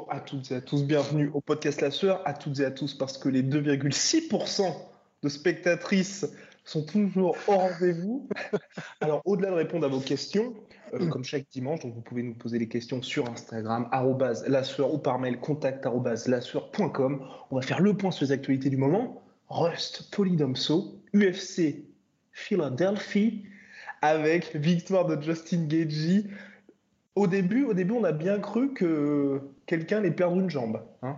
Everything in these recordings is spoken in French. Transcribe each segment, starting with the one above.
Bonjour à toutes et à tous, bienvenue au podcast La Sueur, à toutes et à tous, parce que les 2,6% de spectatrices sont toujours au rendez-vous. Alors, au-delà de répondre à vos questions, euh, comme chaque dimanche, donc vous pouvez nous poser les questions sur Instagram, arrobase la sueur, ou par mail, contact arrobase lasueur.com. On va faire le point sur les actualités du moment. Rust, Polydomso, UFC, Philadelphie, avec victoire de Justin Gagey. Au début, au début, on a bien cru que quelqu'un allait perdre une jambe. hein.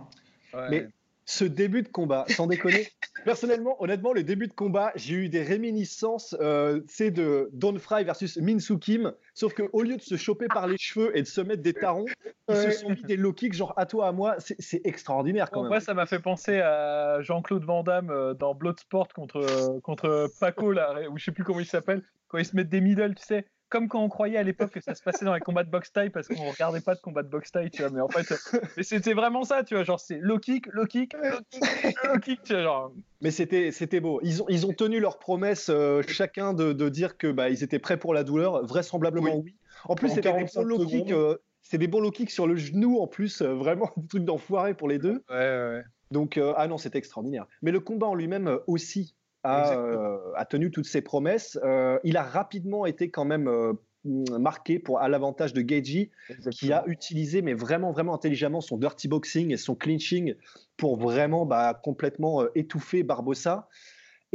Mais ce début de combat, sans déconner, personnellement, honnêtement, le début de combat, j'ai eu des réminiscences, euh, c'est de Don Fry versus Min Soo Kim, sauf qu'au lieu de se choper par les cheveux et de se mettre des tarons, ils se sont mis des low kicks, genre à toi, à moi, c'est extraordinaire quand même. vrai, ça m'a fait penser à Jean-Claude Van Damme euh, dans Bloodsport contre, contre Paco, là, ou je sais plus comment il s'appelle, quand ils se mettent des middle, tu sais. Comme quand on croyait à l'époque que ça se passait dans les combats de boxe taille parce qu'on regardait pas de combats de boxe taille, tu vois. Mais en fait, euh, mais c'était vraiment ça, tu vois. Genre, c'est low kick, low kick, low kick, low kick, tu vois. Genre, Mais c'était c'était beau. Ils ont, ils ont tenu leur promesse, euh, chacun de, de dire que bah, ils étaient prêts pour la douleur. Vraisemblablement oui. En plus, En c'était des 45 bons low kicks. euh, c'était des bons low kicks sur le genou en plus, euh, vraiment des trucs d'enfoiré pour les deux. ouais, ouais, ouais. Donc, euh, ah non, c'était extraordinaire. Mais le combat en lui-même euh, aussi a, euh, a tenu toutes ses promesses. Euh, il a rapidement été quand même euh, marqué pour, à l'avantage de Gagey, qui a utilisé, mais vraiment, vraiment intelligemment, son dirty boxing et son clinching pour vraiment bah, complètement euh, étouffer Barbossa.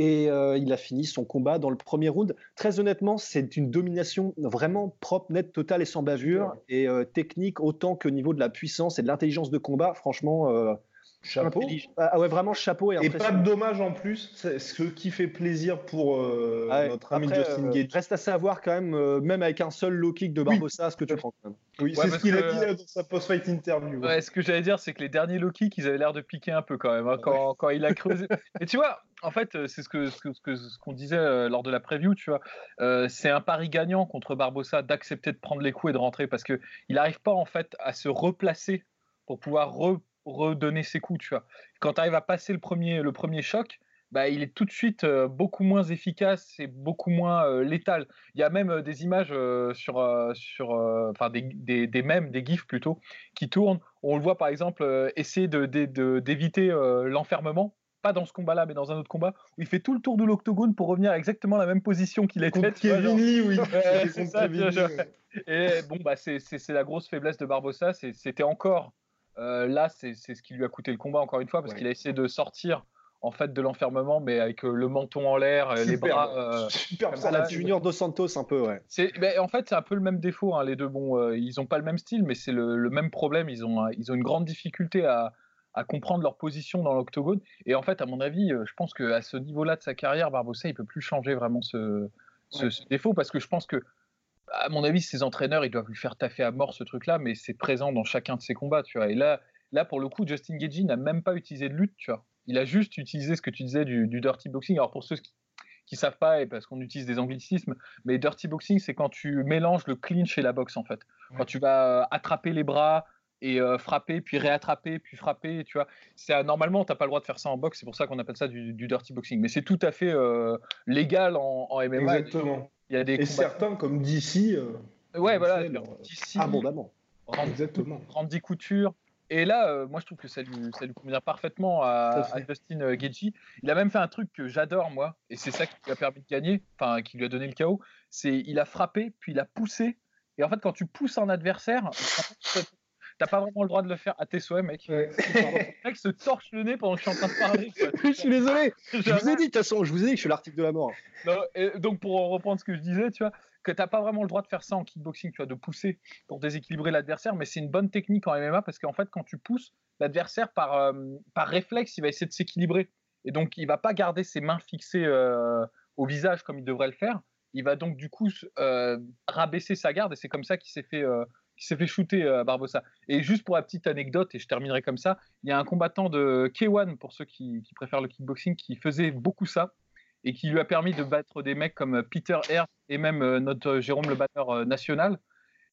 Et euh, il a fini son combat dans le premier round. Très honnêtement, c'est une domination vraiment propre, nette, totale et sans bavure. Et euh, technique autant que au niveau de la puissance et de l'intelligence de combat. Franchement, Chapeau. intelligent. Ah ouais, vraiment chapeau et, Et pas de dommage en plus, c'est ce qui fait plaisir pour euh, Ah ouais, notre ami après, Justin euh, Gage. Reste à savoir quand même, euh, même avec un seul low kick de Barbossa, ce que tu prends quand même. Oui, Ouais, c'est ce qu'il a dit dans sa post-fight interview. Ouais, ce que j'allais dire, c'est que les derniers low kicks, ils avaient l'air de piquer un peu quand même, hein, quand, quand il a creusé. Et tu vois, en fait, euh, c'est ce que ce que- ce que- ce qu'on disait lors de la preview, tu vois. Euh, c'est un pari gagnant contre Barbossa d'accepter de prendre les coups et de rentrer parce que il n'arrive pas en fait à se replacer pour pouvoir re- redonner ses coups, tu vois. Quand tu arrives à passer le premier le premier choc. Bah, il est tout de suite euh, beaucoup moins efficace et beaucoup moins euh, létal. Il y a même euh, des images sur, sur enfin des, des, des mèmes, des gifs plutôt, qui tournent. On le voit par exemple essayer de- de- de- d'éviter euh, l'enfermement, pas dans ce combat-là, mais dans un autre combat, où il fait tout le tour de l'octogone pour revenir à exactement la même position qu'il était. Contre tu vois, genre. Kevin Lee, oui. Ouais, ça. Et bon, bah, c'est la grosse faiblesse de Barbossa. C'était encore là, c'est c'est ce qui lui a coûté le combat encore une fois, parce Ouais. qu'il a essayé de sortir en fait de l'enfermement, mais avec euh, le menton en l'air, euh, les bras. euh, À ça, la Junior Dos Santos, un peu, ouais. c'est, ben, en fait, c'est un peu le même défaut. hein, les deux, bon, euh, ils n'ont pas le même style, mais c'est le, le même problème. Ils ont, ils ont une grande difficulté à, à comprendre leur position dans l'octogone. Et en fait, à mon avis, euh, je pense qu'à ce niveau-là de sa carrière, Barbossa, il peut plus changer vraiment ce, ce, Ouais. ce défaut parce que je pense que, à mon avis, ses entraîneurs, ils doivent lui faire taffer à mort ce truc-là, mais c'est présent dans chacun de ses combats, tu vois. Et là, là, pour le coup, Justin Gagey n'a même pas utilisé de lutte, tu vois. Il a juste utilisé ce que tu disais du, du dirty boxing. Alors pour ceux qui, qui savent pas, et parce qu'on utilise des anglicismes, mais dirty boxing, c'est quand tu mélanges le clinch et la boxe en fait. Quand tu vas euh, attraper les bras et euh, frapper, puis réattraper, puis frapper, tu vois. C'est normalement, t'as pas le droit de faire ça en boxe, c'est pour ça qu'on appelle ça du, du dirty boxing. Mais c'est tout à fait euh, légal en, en MMA. Exactement. Il y a des Et certains, comme DC, euh, Ouais, voilà. D'ici, Abondamment. Exactement. Randy Couture, Et là, euh, moi, je trouve que ça lui, ça lui convient parfaitement à, Justin euh, Gaethje. Il a même fait un truc que j'adore, moi, et c'est ça qui lui a permis de gagner, enfin, qui lui a donné le chaos. C'est il a frappé, puis il a poussé. Et en fait, quand tu pousses un adversaire, T'as pas vraiment le droit de le faire à tes souhaits, mec. Le mec se torche le nez pendant que je suis en train de parler. je suis désolé. Je vous ai dit, de toute façon, je vous ai dit que je suis l'article de la mort. donc, pour reprendre ce que je disais, tu vois, que t'as pas vraiment le droit de faire ça en kickboxing, tu vois, de pousser pour déséquilibrer l'adversaire, mais c'est une bonne technique en MMA parce qu'en fait, quand tu pousses, l'adversaire, par, euh, par réflexe, il va essayer de s'équilibrer. Et donc, il va pas garder ses mains fixées euh, au visage comme il devrait le faire. Il va donc, du coup, euh, rabaisser sa garde et c'est comme ça qu'il s'est fait qui s'est fait shooter à Barbosa. Et juste pour la petite anecdote, et je terminerai comme ça, il y a un combattant de K1, pour ceux qui, préfèrent le kickboxing, qui faisait beaucoup ça et qui lui a permis de battre des mecs comme Peter Herr et même euh, notre Jérôme le batteur euh, national.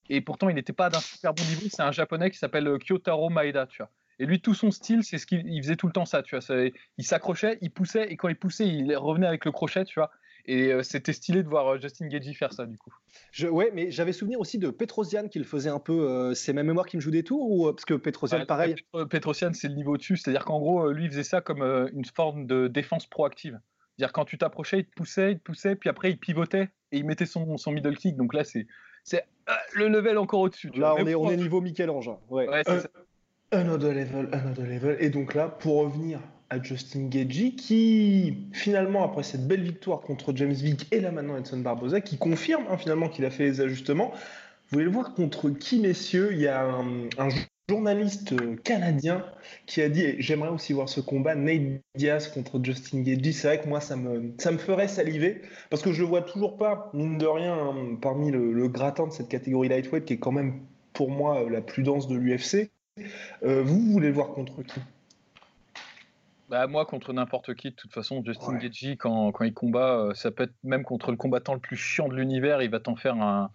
Et pourtant, il n'était pas d'un super bon niveau. C'est un japonais qui s'appelle euh, Kyotaro Maeda, tu vois. Et lui, tout son style, c'est ce qu'il faisait tout le temps ça, tu vois. Il s'accrochait, il poussait, et quand il poussait, il revenait avec le crochet, tu vois. Et c'était stylé de voir Justin Gagey faire ça, du coup. Je, ouais, mais j'avais souvenir aussi de Petrosian qui le faisait un peu. c'est ma mémoire qui me joue des tours ou parce que Petrosian, pareil. Petrosian, c'est le niveau dessus, c'est-à-dire qu'en gros, lui, il faisait ça comme une forme de défense proactive dire quand tu t'approchais, il te poussait, il te poussait, puis après il pivotait et il mettait son, son middle kick. Donc là, c'est c'est euh, le level encore au-dessus. Là, on est, on est niveau Michel-Ange. Hein. Ouais. ouais un, another level, another level. Et donc là, pour revenir à Justin Gagey, qui finalement, après cette belle victoire contre James Vick et là maintenant Edson Barboza, qui confirme hein, finalement qu'il a fait les ajustements. Vous voulez le voir contre qui, messieurs? Il y a un, journaliste euh, canadien qui a dit j'aimerais aussi voir ce combat Nate Diaz contre Justin Gaethje c'est vrai que moi ça me ça me ferait saliver parce que je le vois toujours pas mine de rien hein, parmi le, gratin de cette catégorie lightweight qui est quand même pour moi euh, la plus dense de l'UFC euh, vous voulez le voir contre qui? Bah moi contre n'importe qui de toute façon Justin ouais. quand, quand il combat ça peut être même contre le combattant le plus chiant de l'univers il va t'en faire un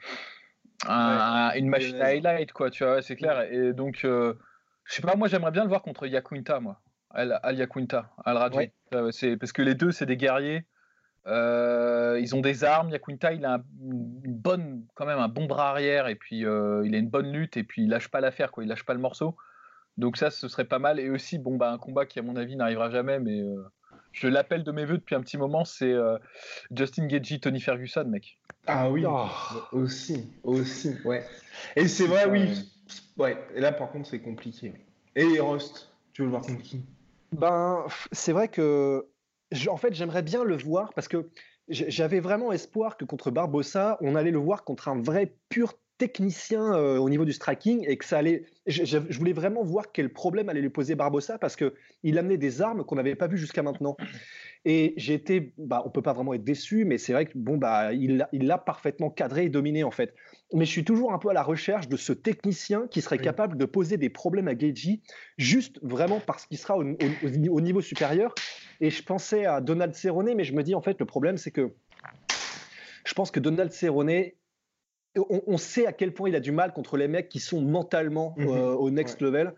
une machine à highlight, quoi, tu vois, c'est clair. Et donc, euh, je sais pas, moi j'aimerais bien le voir contre Yakuinta, moi. Al, Al Yakuinta, Al C'est parce que les deux, c'est des guerriers. Euh, ils ont des armes. Yakuinta, il a une bonne, quand même un bon bras arrière et puis euh, il a une bonne lutte et puis il lâche pas l'affaire, quoi. Il lâche pas le morceau. Donc ça, ce serait pas mal. Et aussi, bon, bah, un combat qui, à mon avis, n'arrivera jamais, mais je l'appelle de mes voeux depuis un petit moment, c'est Justin Gagey, Tony Ferguson, mec. Ah oui, oh. aussi, aussi, ouais. Et c'est vrai, oui. Ouais, et là par contre c'est compliqué. Et Rust, tu veux le voir contre qui? Ben, c'est vrai que, en fait, j'aimerais bien le voir parce que j'avais vraiment espoir que contre Barbossa, on allait le voir contre un vrai pur technicien euh, au niveau du striking et que ça allait. Je, voulais vraiment voir quel problème allait lui poser Barbossa parce que il amenait des armes qu'on n'avait pas vues jusqu'à maintenant. Et j'ai été, bah, on peut pas vraiment être déçu, mais c'est vrai que bon bah il l'a parfaitement cadré et dominé en fait. Mais je suis toujours un peu à la recherche de ce technicien qui serait capable de poser des problèmes à Geji, juste vraiment parce qu'il sera au, au, niveau supérieur. Et je pensais à Donald Cerrone, mais je me dis en fait le problème c'est que je pense que Donald Cerrone on, sait à quel point il a du mal contre les mecs qui sont mentalement mhm. euh, au next level.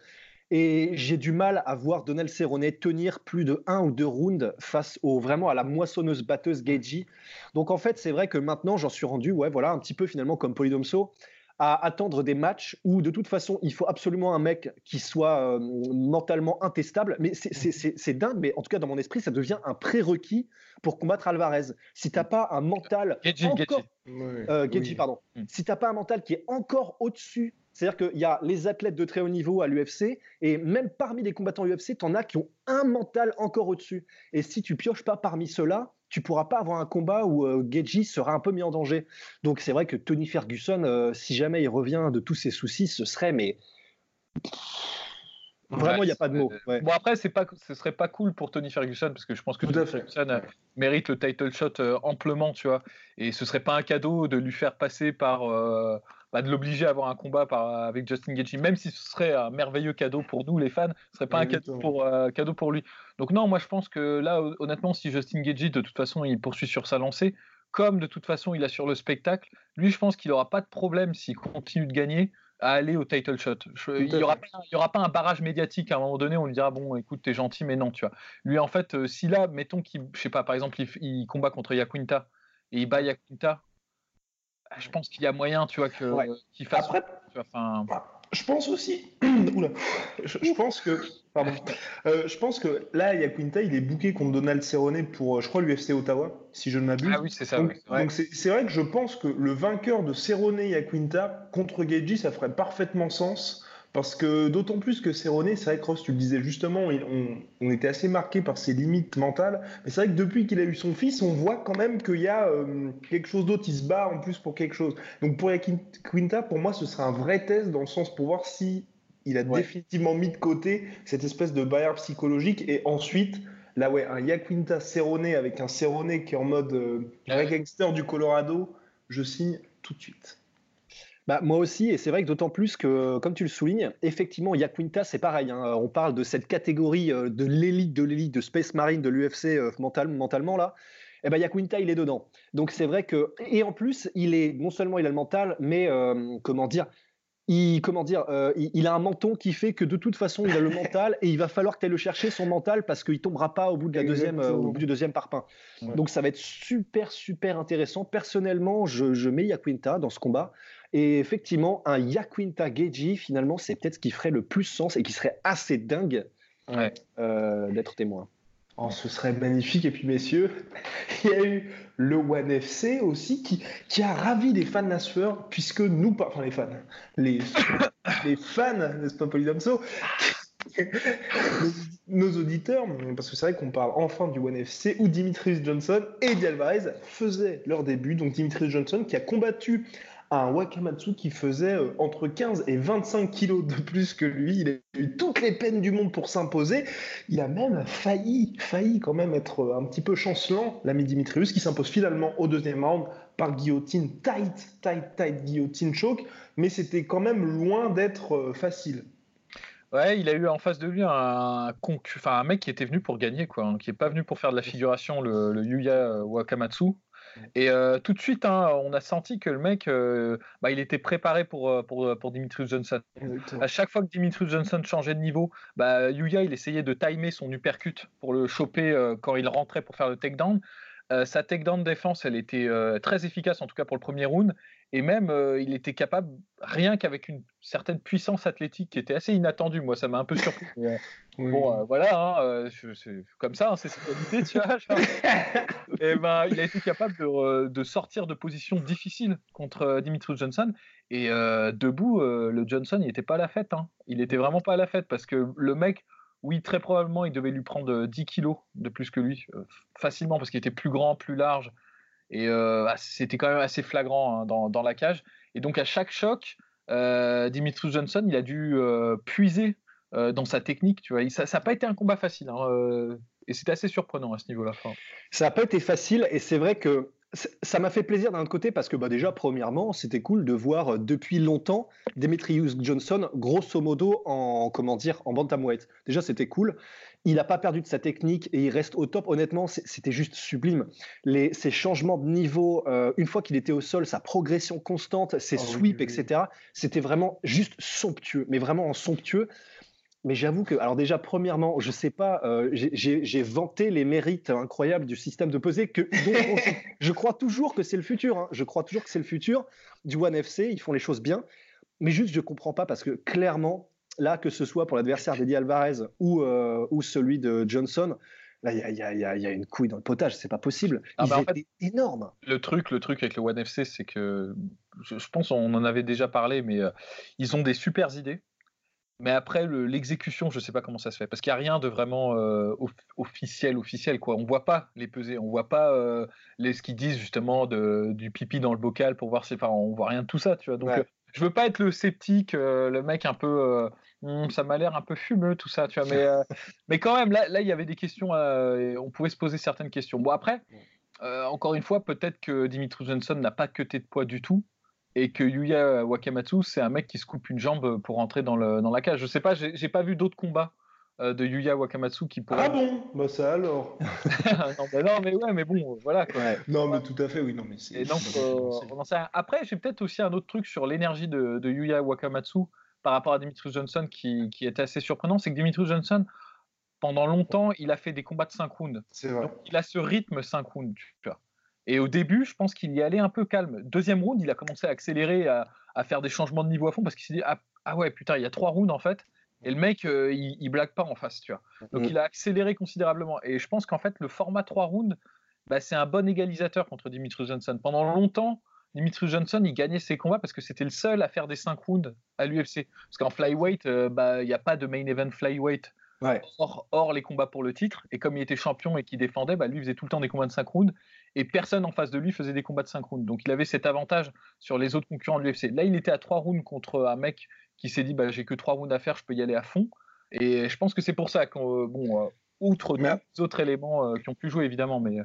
Et j'ai du mal à voir Donald Cerrone tenir plus de un ou deux rounds face au vraiment à la moissonneuse batteuse Geji. Donc en fait, c'est vrai que maintenant j'en suis rendu, ouais, voilà, un petit peu finalement comme Polydomso, à attendre des matchs où de toute façon il faut absolument un mec qui soit euh, mentalement intestable. Mais c'est dingue, mais en tout cas dans mon esprit, ça devient un prérequis pour combattre Alvarez. Si t'as pas un mental encore, euh, pardon. Mm. Si t'as pas un mental qui est encore au-dessus c'est-à-dire qu'il y a les athlètes de très haut niveau à l'UFC, et même parmi les combattants UFC, tu en as qui ont un mental encore au-dessus. Et si tu pioches pas parmi ceux-là, tu pourras pas avoir un combat où euh, sera un peu mis en danger. Donc c'est vrai que Tony Ferguson, euh, si jamais il revient de tous ses soucis, ce serait mais Vraiment, il n'y a pas de mots. Bon, après, c'est pas, ce serait pas cool pour Tony Ferguson, parce que je pense que Tony Ferguson euh, mérite le title shot euh, amplement, tu vois. Et ce serait pas un cadeau de lui faire passer par. Euh, bah, de l'obliger à avoir un combat par, avec Justin Gaethje, même si ce serait un merveilleux cadeau pour nous, les fans, ce serait pas un cadeau pour, cadeau pour lui. Donc, non, moi, je pense que là, honnêtement, si Justin Gaethje, de toute façon, il poursuit sur sa lancée, comme de toute façon, il a sur le spectacle, lui, je pense qu'il n'aura pas de problème s'il continue de gagner à aller au title shot. il n'y aura, aura, pas un barrage médiatique à un moment donné, on lui dira bon, écoute, t'es gentil, mais non, tu vois. Lui, en fait, euh, si là, mettons qu'il, je sais pas, par exemple, il, combat contre Yakuinta et il bat Yakuinta, je pense qu'il y a moyen, tu vois, que, qu'il fasse. Après, Je pense aussi. Oula. Je, je, pense que. Pardon. Euh, je pense que là, Yaquinta, il est booké contre Donald Cerrone pour, je crois, l'UFC Ottawa, si je ne m'abuse. Ah oui, c'est ça. Donc, oui. c'est vrai que je pense que le vainqueur de Cerrone et Yaquinta contre Geji, ça ferait parfaitement sens. Parce que d'autant plus que Cerrone, c'est vrai que Ross, tu le disais justement, on, on, était assez marqué par ses limites mentales. Mais c'est vrai que depuis qu'il a eu son fils, on voit quand même qu'il y a euh, quelque chose d'autre. Il se bat en plus pour quelque chose. Donc pour Quinta, pour moi, ce serait un vrai test dans le sens pour voir si il a ouais. définitivement mis de côté cette espèce de barrière psychologique. Et ensuite, là, ouais, un Yaquinta Cerrone avec un Cerrone qui est en mode euh, vrai gangster du Colorado, je signe tout de suite. Bah, moi aussi, et c'est vrai que d'autant plus que, comme tu le soulignes, effectivement, Yaquinta, c'est pareil. Hein, on parle de cette catégorie euh, de l'élite, de l'élite, de Space Marine, de l'UFC euh, mental, mentalement, là. Et ben Yaquinta, il est dedans. Donc c'est vrai que. Et en plus, il est, non seulement il a le mental, mais euh, comment dire, il, comment dire, euh, il, il, a un menton qui fait que de toute façon, il a le mental et il va falloir que tu ailles le chercher, son mental, parce qu'il tombera pas au bout, de la deuxième, euh, au bout du deuxième parpaing. Ouais. Donc ça va être super, super intéressant. Personnellement, je, je mets Yaquinta dans ce combat. Et effectivement, un Yaquinta Geji, finalement, c'est peut-être ce qui ferait le plus sens et qui serait assez dingue ouais. euh, d'être témoin. Oh, ce serait magnifique. Et puis, messieurs, il y a eu le One FC aussi qui, qui a ravi les fans Nasfer, puisque nous, enfin les fans, les, les fans, n'est-ce pas, Polydamso nos auditeurs, parce que c'est vrai qu'on parle enfin du One FC où Dimitris Johnson et Eddie Alvarez faisaient leur début. Donc Dimitris Johnson qui a combattu un Wakamatsu qui faisait euh, entre 15 et 25 kilos de plus que lui. Il a eu toutes les peines du monde pour s'imposer. Il a même failli, failli quand même être un petit peu chancelant, l'ami Dimitrius, qui s'impose finalement au deuxième round par guillotine, tight, tight, tight guillotine choke, mais c'était quand même loin d'être euh, facile. Ouais, il a eu en face de lui un mec qui était venu pour gagner, quoi, hein, qui n'est pas venu pour faire de la figuration, le, le Yuya Wakamatsu. Et euh, tout de suite, hein, on a senti que le mec, euh, bah, il était préparé pour, pour, pour Dimitrius Johnson. Exactement. À chaque fois que Dimitrius Johnson changeait de niveau, bah, Yuya, il essayait de timer son uppercut pour le choper euh, quand il rentrait pour faire le takedown. sa takedown défense, elle était très efficace, en tout cas pour le premier round. Et même, euh, il était capable, rien qu'avec une certaine puissance athlétique qui était assez inattendue. Moi, ça m'a un peu surpris. oui. Bon, euh, voilà, hein, c'est comme ça, hein, c'est sa qualité, tu vois. et ben, il a été capable de, de, sortir de positions difficiles contre Dimitrius Johnson. Et euh, debout, le Johnson, il n'était pas à la fête. Hein. Il n'était vraiment pas à la fête parce que le mec, oui, très probablement, il devait lui prendre 10 kilos de plus que lui, facilement, parce qu'il était plus grand, plus large. Et euh, c'était quand même assez flagrant hein, dans, la cage. Et donc à chaque choc, euh, Dimitri Johnson, il a dû euh, puiser dans sa technique. Tu vois, ça n'a pas été un combat facile. Hein, et c'était assez surprenant à ce niveau-là. Ça n'a pas été facile. Et c'est vrai que ça m'a fait plaisir d'un côté parce que bah déjà, premièrement, c'était cool de voir depuis longtemps Demetrius Johnson, grosso modo, en, comment dire, en bantamweight. Déjà, c'était cool. Il n'a pas perdu de sa technique et il reste au top. Honnêtement, c'était juste sublime. Les, ses changements de niveau, euh, une fois qu'il était au sol, sa progression constante, ses oh, sweeps, oui, oui. etc., c'était vraiment juste somptueux, mais vraiment somptueux. Mais j'avoue que, alors déjà, premièrement, je sais pas, euh, j'ai vanté les mérites incroyables du système de pesée, que, dont on, je crois toujours que c'est le futur. Hein, je crois toujours que c'est le futur du One FC. Ils font les choses bien. Mais juste, je comprends pas parce que clairement, là, que ce soit pour l'adversaire d'Eddie Alvarez ou, euh, ou celui de Johnson, là, il y, y, y a, une couille dans le potage, c'est pas possible. Ah bah en fait, énorme. Le truc, le truc avec le One FC, c'est que je, je, pense on en avait déjà parlé, mais euh, ils ont des super idées. Mais après, l'exécution, je ne sais pas comment ça se fait. Parce qu'il n'y a rien de vraiment euh, officiel, officiel. Quoi. On ne voit pas les pesées. On ne voit pas euh, les, ce qu'ils disent justement de, du pipi dans le bocal pour voir si. Enfin, on ne voit rien de tout ça. Tu vois. Donc, ouais. euh, je ne veux pas être le sceptique, euh, le mec un peu. Hum, ça m'a l'air un peu fumeux, tout ça. Tu vois. Mais, mais quand même, là, là, il y avait des questions. on pouvait se poser certaines questions. Bon, après, encore une fois, peut-être que Dimitri Johnson n'a pas cuté de poids du tout et que Yuya Wakamatsu, c'est un mec qui se coupe une jambe pour rentrer dans, le, dans la cage. Je sais pas, j'ai pas vu d'autres combats euh, de Yuya Wakamatsu qui pourraient. Ah bon? Bah ça alors non, bah non, mais ouais, mais bon, voilà. Quoi. Ouais. Non, mais tout à fait, oui. Non, mais et donc, euh, Après, j'ai peut-être aussi un autre truc sur l'énergie de, de, Yuya Wakamatsu par rapport à Dimitri Johnson qui, qui était assez surprenant. C'est que Dimitri Johnson, pendant longtemps, il a fait des combats de 5 rounds. C'est vrai. Donc, il a ce rythme 5 rounds, tu vois. Et au début, je pense qu'il y allait un peu calme. Deuxième round, il a commencé à accélérer, à, à faire des changements de niveau à fond parce qu'il s'est dit ah, ah ouais, putain, il y a trois rounds en fait. Et le mec, euh, il, blague pas en face, tu vois. Donc mm. il a accéléré considérablement. Et je pense qu'en fait, le format 3 rounds, bah, c'est un bon égalisateur contre Dimitri Johnson. Pendant longtemps, Dimitri Johnson, il gagnait ses combats parce que c'était le seul à faire des 5 rounds à l'UFC. Parce qu'en flyweight, euh, bah, il n'y a pas de main event flyweight. Hors, les combats pour le titre. Et comme il était champion et qu'il défendait, bah, lui faisait tout le temps des combats de 5 rounds. Et personne en face de lui faisait des combats de 5 rounds. Donc il avait cet avantage sur les autres concurrents de l'UFC. Là, il était à 3 rounds contre un mec qui s'est dit bah, j'ai que 3 rounds à faire, je peux y aller à fond. Et je pense que c'est pour ça qu'on, bon, euh, outre d'autres éléments euh, qui ont pu jouer évidemment, mais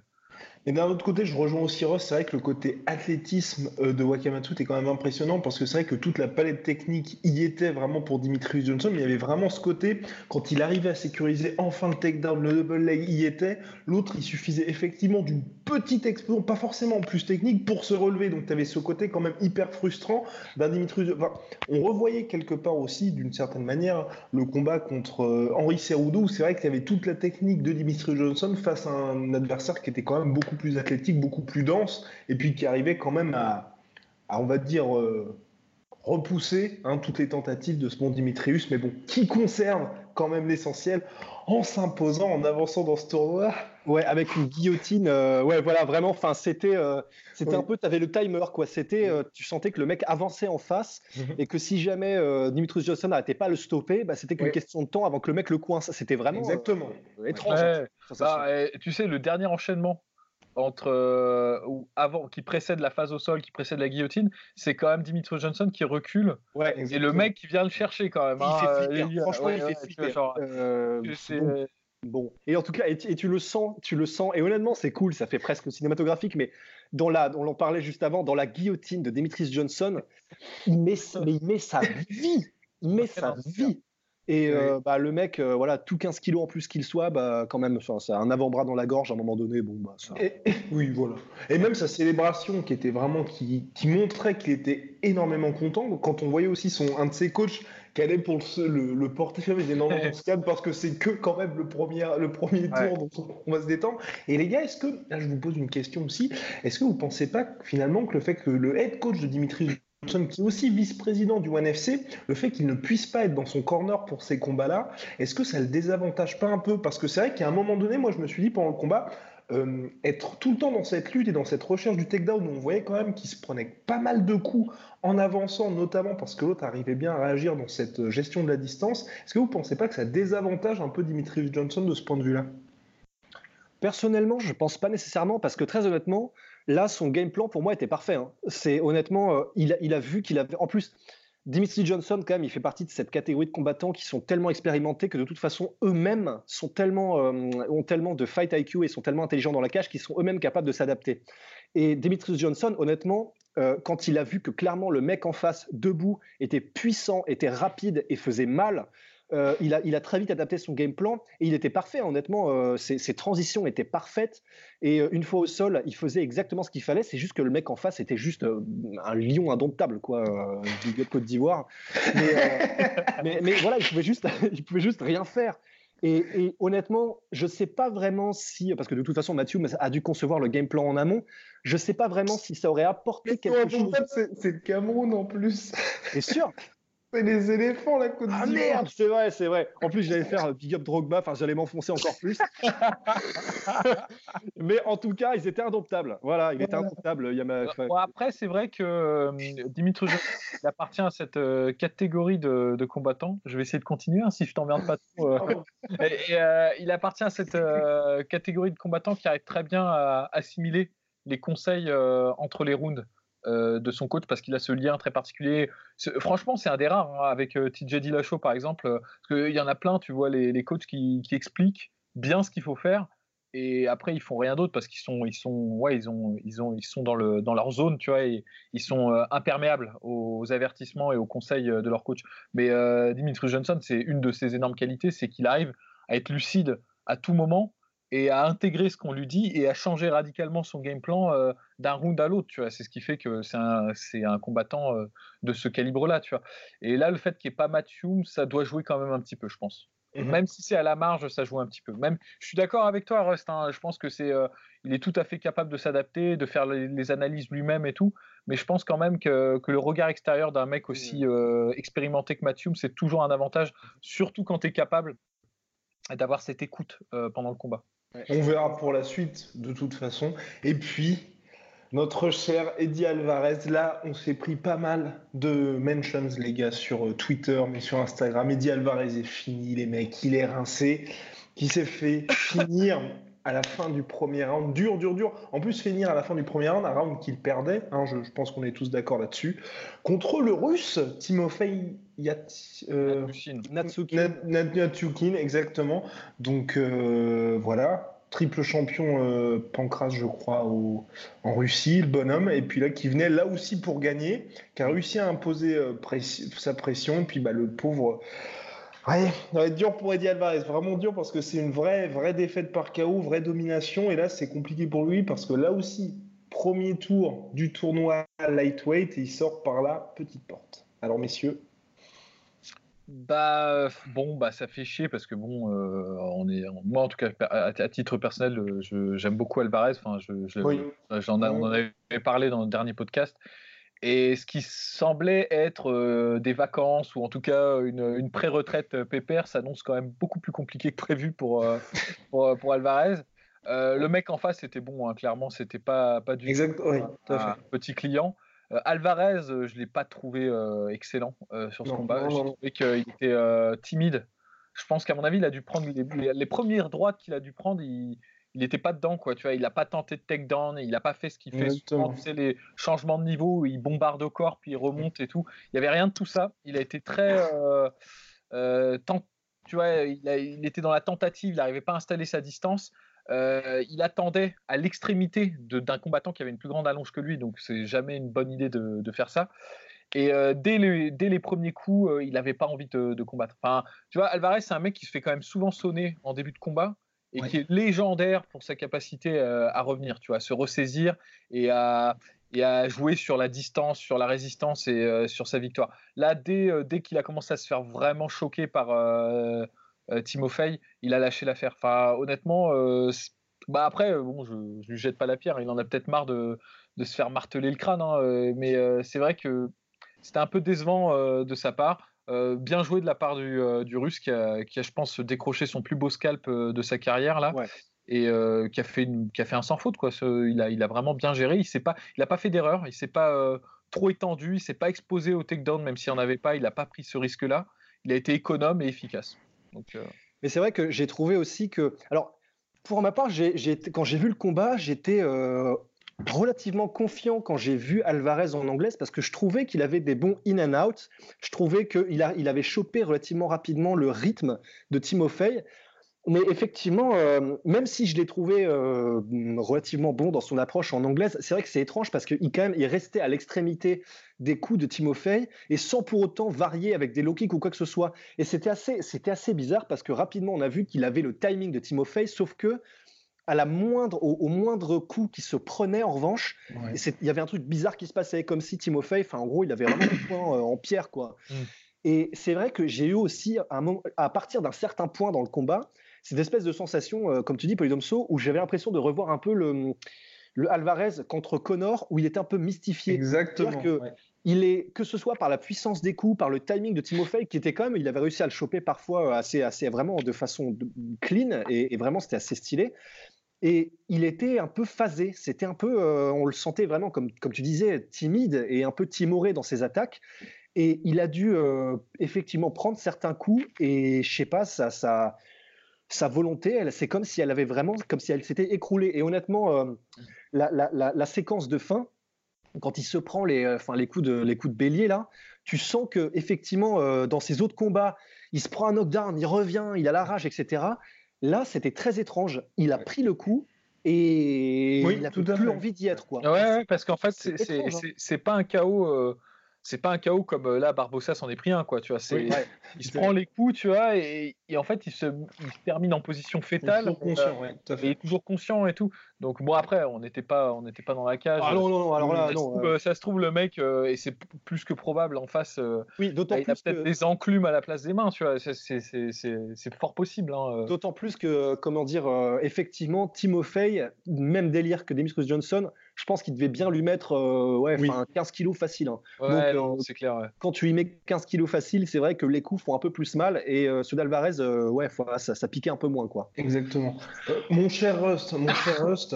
et d'un autre côté, je rejoins aussi Ross, c'est vrai que le côté athlétisme euh, de Wakamatsu est quand même impressionnant parce que c'est vrai que toute la palette technique y était vraiment pour Dimitri Johnson, mais il y avait vraiment ce côté, quand il arrivait à sécuriser enfin le takedown, le double leg y était, l'autre il suffisait effectivement d'une petite explosion, pas forcément plus technique, pour se relever. Donc tu avais ce côté quand même hyper frustrant d'un Dimitri enfin, On revoyait quelque part aussi, d'une certaine manière, le combat contre euh, Henri Cerudo, où c'est vrai qu'il y avait toute la technique de Dimitri Johnson face à un adversaire qui était quand même beaucoup plus athlétique, beaucoup plus dense, et puis qui arrivait quand même à, on va dire, euh, repousser hein, toutes les tentatives de ce bon Dimitrius, mais bon, qui conserve quand même l'essentiel en s'imposant, en avançant dans ce tournoi? Ouais, avec une guillotine. Euh, ouais, voilà, vraiment. Enfin, c'était, euh, c'était un peu. Tu avais le timer, quoi. C'était, tu sentais que le mec avançait en face mhm. et que si jamais Dimitrius Johnson n'arrêtait pas à le stopper, bah, c'était qu'une question de temps avant que le mec le coince. C'était vraiment exactement étrange. Bah, tu sais, le dernier enchaînement entre euh, ou avant qui précède la phase au sol, qui précède la guillotine, c'est quand même Dimitri Johnson qui recule ouais, et le mec qui vient le chercher quand même. Il hein, fait Franchement, il fait flipper. Euh, bon. Et en tout cas, et, tu le sens, tu le sens. Et honnêtement, c'est cool, ça fait presque cinématographique, mais dans la, on en parlait juste avant, dans la guillotine de Dimitri Johnson, il met, mais il met sa vie, il met sa vie. Et euh, bah, le mec, euh, voilà, tout 15 kilos en plus qu'il soit, bah, quand même, c'est un avant-bras dans la gorge à un moment donné. Bon, bah, ça... oui, voilà. Et même sa célébration qui était vraiment, qui, qui montrait qu'il était énormément content. Quand on voyait aussi son, un de ses coachs qui allait pour le, le, porter, il énormément de parce que c'est que quand même le premier, le premier tour, donc on va se détendre. Et les gars, est-ce que, là je vous pose une question aussi, est-ce que vous pensez pas finalement que le fait que le head coach de Dimitri qui est aussi vice-président du ONE FC, le fait qu'il ne puisse pas être dans son corner pour ces combats-là, est-ce que ça le désavantage pas un peu? Parce que c'est vrai qu'à un moment donné, moi je me suis dit pendant le combat, euh, être tout le temps dans cette lutte et dans cette recherche du takedown où on voyait quand même qu'il se prenait pas mal de coups en avançant, notamment parce que l'autre arrivait bien à réagir dans cette gestion de la distance, est-ce que vous ne pensez pas que ça désavantage un peu Dimitri Johnson de ce point de vue-là? Personnellement, je ne pense pas nécessairement parce que très honnêtement, Là, son game plan pour moi était parfait. Hein. C'est honnêtement, euh, il, a, vu qu'il avait. En plus, Dimitri Johnson, quand même, il fait partie de cette catégorie de combattants qui sont tellement expérimentés que de toute façon, eux-mêmes sont tellement, euh, ont tellement de fight IQ et sont tellement intelligents dans la cage qu'ils sont eux-mêmes capables de s'adapter. Et Dimitri Johnson, honnêtement, euh, quand il a vu que clairement le mec en face, debout, était puissant, était rapide et faisait mal, euh, il, a, très vite adapté son game plan et il était parfait, honnêtement. Euh, ses, transitions étaient parfaites. Et euh, une fois au sol, il faisait exactement ce qu'il fallait. C'est juste que le mec en face était juste un lion indomptable, quoi, du Côte d'Ivoire. Mais, voilà, il pouvait, juste, il pouvait juste rien faire. Et, honnêtement, je ne sais pas vraiment si, parce que de toute façon, Mathieu a dû concevoir le game plan en amont, je ne sais pas vraiment si ça aurait apporté quelque chose. C'est le Cameroun en plus. C'est sûr, c'est les éléphants, la Côte Ah merde, c'est vrai, c'est vrai. En plus, j'allais faire Big Up Drogba, enfin, j'allais m'enfoncer encore plus. Mais en tout cas, ils étaient indomptables. Voilà, il était indomptable. Il y a après, c'est vrai que euh, Dimitri il appartient à cette euh, catégorie de, combattants. Je vais essayer de continuer, hein, si je t'emmerde pas trop. Euh. et, il appartient à cette catégorie de combattants qui arrive très bien à assimiler les conseils entre les rounds. Euh, de son coach parce qu'il a ce lien très particulier. Franchement, c'est un des rares hein, avec euh, TJ Dillashaw par exemple, euh, parce qu'il y en a plein, tu vois, les, coachs qui, expliquent bien ce qu'il faut faire et après ils font rien d'autre parce qu'ils sont ils sont ouais ils ont ils ont ils sont dans le dans leur zone tu vois ils sont imperméables aux avertissements et aux conseils de leur coach mais Dimitri Johnson c'est une de ses énormes qualités c'est qu'il arrive à être lucide à tout moment et à intégrer ce qu'on lui dit et à changer radicalement son game plan euh, d'un round à l'autre. Tu vois, c'est ce qui fait que c'est un, c'est un combattant euh, de ce calibre-là. Tu vois. Et là, le fait qu'il n'y ait pas Matthew, ça doit jouer quand même un petit peu, je pense. Mhm. Même si c'est à la marge, ça joue un petit peu. Même, je suis d'accord avec toi, Rust. Hein. je pense que c'est, euh, il est tout à fait capable de s'adapter, de faire les, analyses lui-même et tout. Mais je pense quand même que, le regard extérieur d'un mec aussi mhm. expérimenté que Mathieu, c'est toujours un avantage, surtout quand tu es capable d'avoir cette écoute pendant le combat. On verra pour la suite, de toute façon. Et puis, notre cher Eddie Alvarez, là, on s'est pris pas mal de mentions, les gars, sur euh, Twitter, mais sur Instagram. Eddie Alvarez est fini, les mecs, il est rincé, qui s'est fait finir à la fin du premier round, dur, dur, dur. En plus, finir à la fin du premier round, un round qu'il perdait, hein, je, pense qu'on est tous d'accord là-dessus, contre le russe, Timofey Yat, euh, Natsukin. exactement. Donc euh, voilà, triple champion euh, Pancras, je crois, en Russie, le bonhomme, et puis là qui venait là aussi pour gagner, qui a réussi à imposer euh, sa pression, et puis bah, le pauvre. Ouais, ça va être dur pour Eddie Alvarez, vraiment dur parce que c'est une vraie, vraie défaite par KO, vraie domination, et là c'est compliqué pour lui parce que là aussi, premier tour du tournoi lightweight, et il sort par la petite porte. Alors messieurs, bah bon, bah ça fait chier parce que bon, euh, on est, moi en tout cas à, titre personnel, j'aime beaucoup Alvarez. Enfin, je, j'en on en avait parlé dans le dernier podcast. Et ce qui semblait être euh, des vacances ou en tout cas une, une pré-retraite pépère s'annonce quand même beaucoup plus compliqué que prévu pour, pour, pour, Alvarez. le mec en face était bon, hein, clairement, c'était pas, pas du exact, oui, un petit client. Euh, Alvarez, euh, je ne l'ai pas trouvé euh, excellent sur ce combat. J'ai trouvé qu'il était timide. Je pense qu'à mon avis, il a dû prendre les, premières droites qu'il a dû prendre. Il, n'était pas dedans, quoi. Tu vois, il n'a pas tenté de takedown, il n'a pas fait ce qu'il fait souvent. Tu sais, les changements de niveau, où il bombarde au corps, puis il remonte et tout. Il n'y avait rien de tout ça. Il a été très. tu vois, il, était dans la tentative, il n'arrivait pas à installer sa distance. Euh, il attendait à l'extrémité d'un combattant qui avait une plus grande allonge que lui, donc c'est jamais une bonne idée de, faire ça. Et euh, dès, les, dès, les, premiers coups, euh, il n'avait pas envie de, combattre. Enfin, tu vois, Alvarez, c'est un mec qui se fait quand même souvent sonner en début de combat et qui est légendaire pour sa capacité à revenir, tu vois, à se ressaisir et à, et à jouer sur la distance, sur la résistance et sur sa victoire. Là, dès, dès qu'il a commencé à se faire vraiment choquer par euh, Timofey, il a lâché l'affaire. Enfin, honnêtement, euh, bah après, euh, bon, je, ne lui jette pas la pierre. Il en a peut-être marre de, se faire marteler le crâne, hein, mais c'est vrai que c'était un peu décevant de sa part. Bien joué de la part du, Russe qui a, je pense, décroché son plus beau scalp de sa carrière là. Et qui, a fait une, qui a fait un sans faute. Quoi. il, a, il a vraiment bien géré. Il n'a pas, fait d'erreur. Il s'est pas trop étendu. Il s'est pas exposé au takedown, même s'il n'y en avait pas. Il n'a pas pris ce risque-là. Il a été économe et efficace. Euh, Mais c'est vrai que j'ai trouvé aussi que. Alors, pour ma part, quand j'ai vu le combat, j'étais euh, relativement confiant quand j'ai vu Alvarez en anglaise parce que je trouvais qu'il avait des bons in and out. Je trouvais qu'il il avait chopé relativement rapidement le rythme de Timofey. Mais effectivement, euh, même si je l'ai trouvé euh, relativement bon dans son approche en anglaise, c'est vrai que c'est étrange parce qu'il quand même restait à l'extrémité des coups de Timofey et sans pour autant varier avec des low kicks ou quoi que ce soit. Et c'était assez, assez bizarre parce que rapidement on a vu qu'il avait le timing de Timofey, sauf que à la moindre, au, moindre coup qui se prenait en revanche, il y avait un truc bizarre qui se passait, comme si Timofey, enfin en gros, il avait vraiment le point euh, en pierre quoi. Mm. Et c'est vrai que j'ai eu aussi, à partir d'un certain point dans le combat, cette espèce de sensation, euh, comme tu dis, Polydomso, où j'avais l'impression de revoir un peu le, le Alvarez contre Connor, où il était un peu mystifié. Exactement. Que, il est, que ce soit par la puissance des coups, par le timing de Timofey, qui était quand même, il avait réussi à le choper parfois euh, assez, assez vraiment de façon clean, et, vraiment c'était assez stylé. Et il était un peu phasé, c'était un peu, euh, on le sentait vraiment, comme, comme tu disais, timide et un peu timoré dans ses attaques. Et il a dû effectivement prendre certains coups, et je sais pas, ça, ça, sa volonté, c'est comme si elle avait vraiment, comme si elle s'était écroulée. Et honnêtement, euh, la, séquence de fin, quand il se prend les, euh, les, coups, de, les coups de bélier, là, tu sens que effectivement, euh, dans ses autres combats, il se prend un knockdown, il revient, il a la rage, etc. Là, c'était très étrange. Il a pris le coup et il a tout plus envie d'y être. Quoi. Ouais, parce qu'en fait, c'est hein. pas un chaos c'est pas un chaos comme là Barbossa s'en est pris un quoi tu vois c'est il se prend les coups tu vois et, en fait il se, termine en position fétale toujours conscient il est toujours conscient et tout. Donc bon après on n'était pas on n'était pas dans la cage. Ah non non, non alors là ça, non, se trouve, ça se trouve le mec et c'est plus que probable en face oui d'autant il a peut-être des enclumes à la place des mains tu vois c'est fort possible hein, d'autant plus que comment dire effectivement Timofey même délire que Demis Johnson je pense qu'il devait bien lui mettre euh, ouais, 15 kilos facile. Hein. Euh, c'est clair. Quand tu lui mets 15 kilos facile, c'est vrai que les coups font un peu plus mal et euh, ce d'Alvarez, ouais, ça, ça, piquait un peu moins. quoi. Exactement. mon cher Rust, mon cher Rust,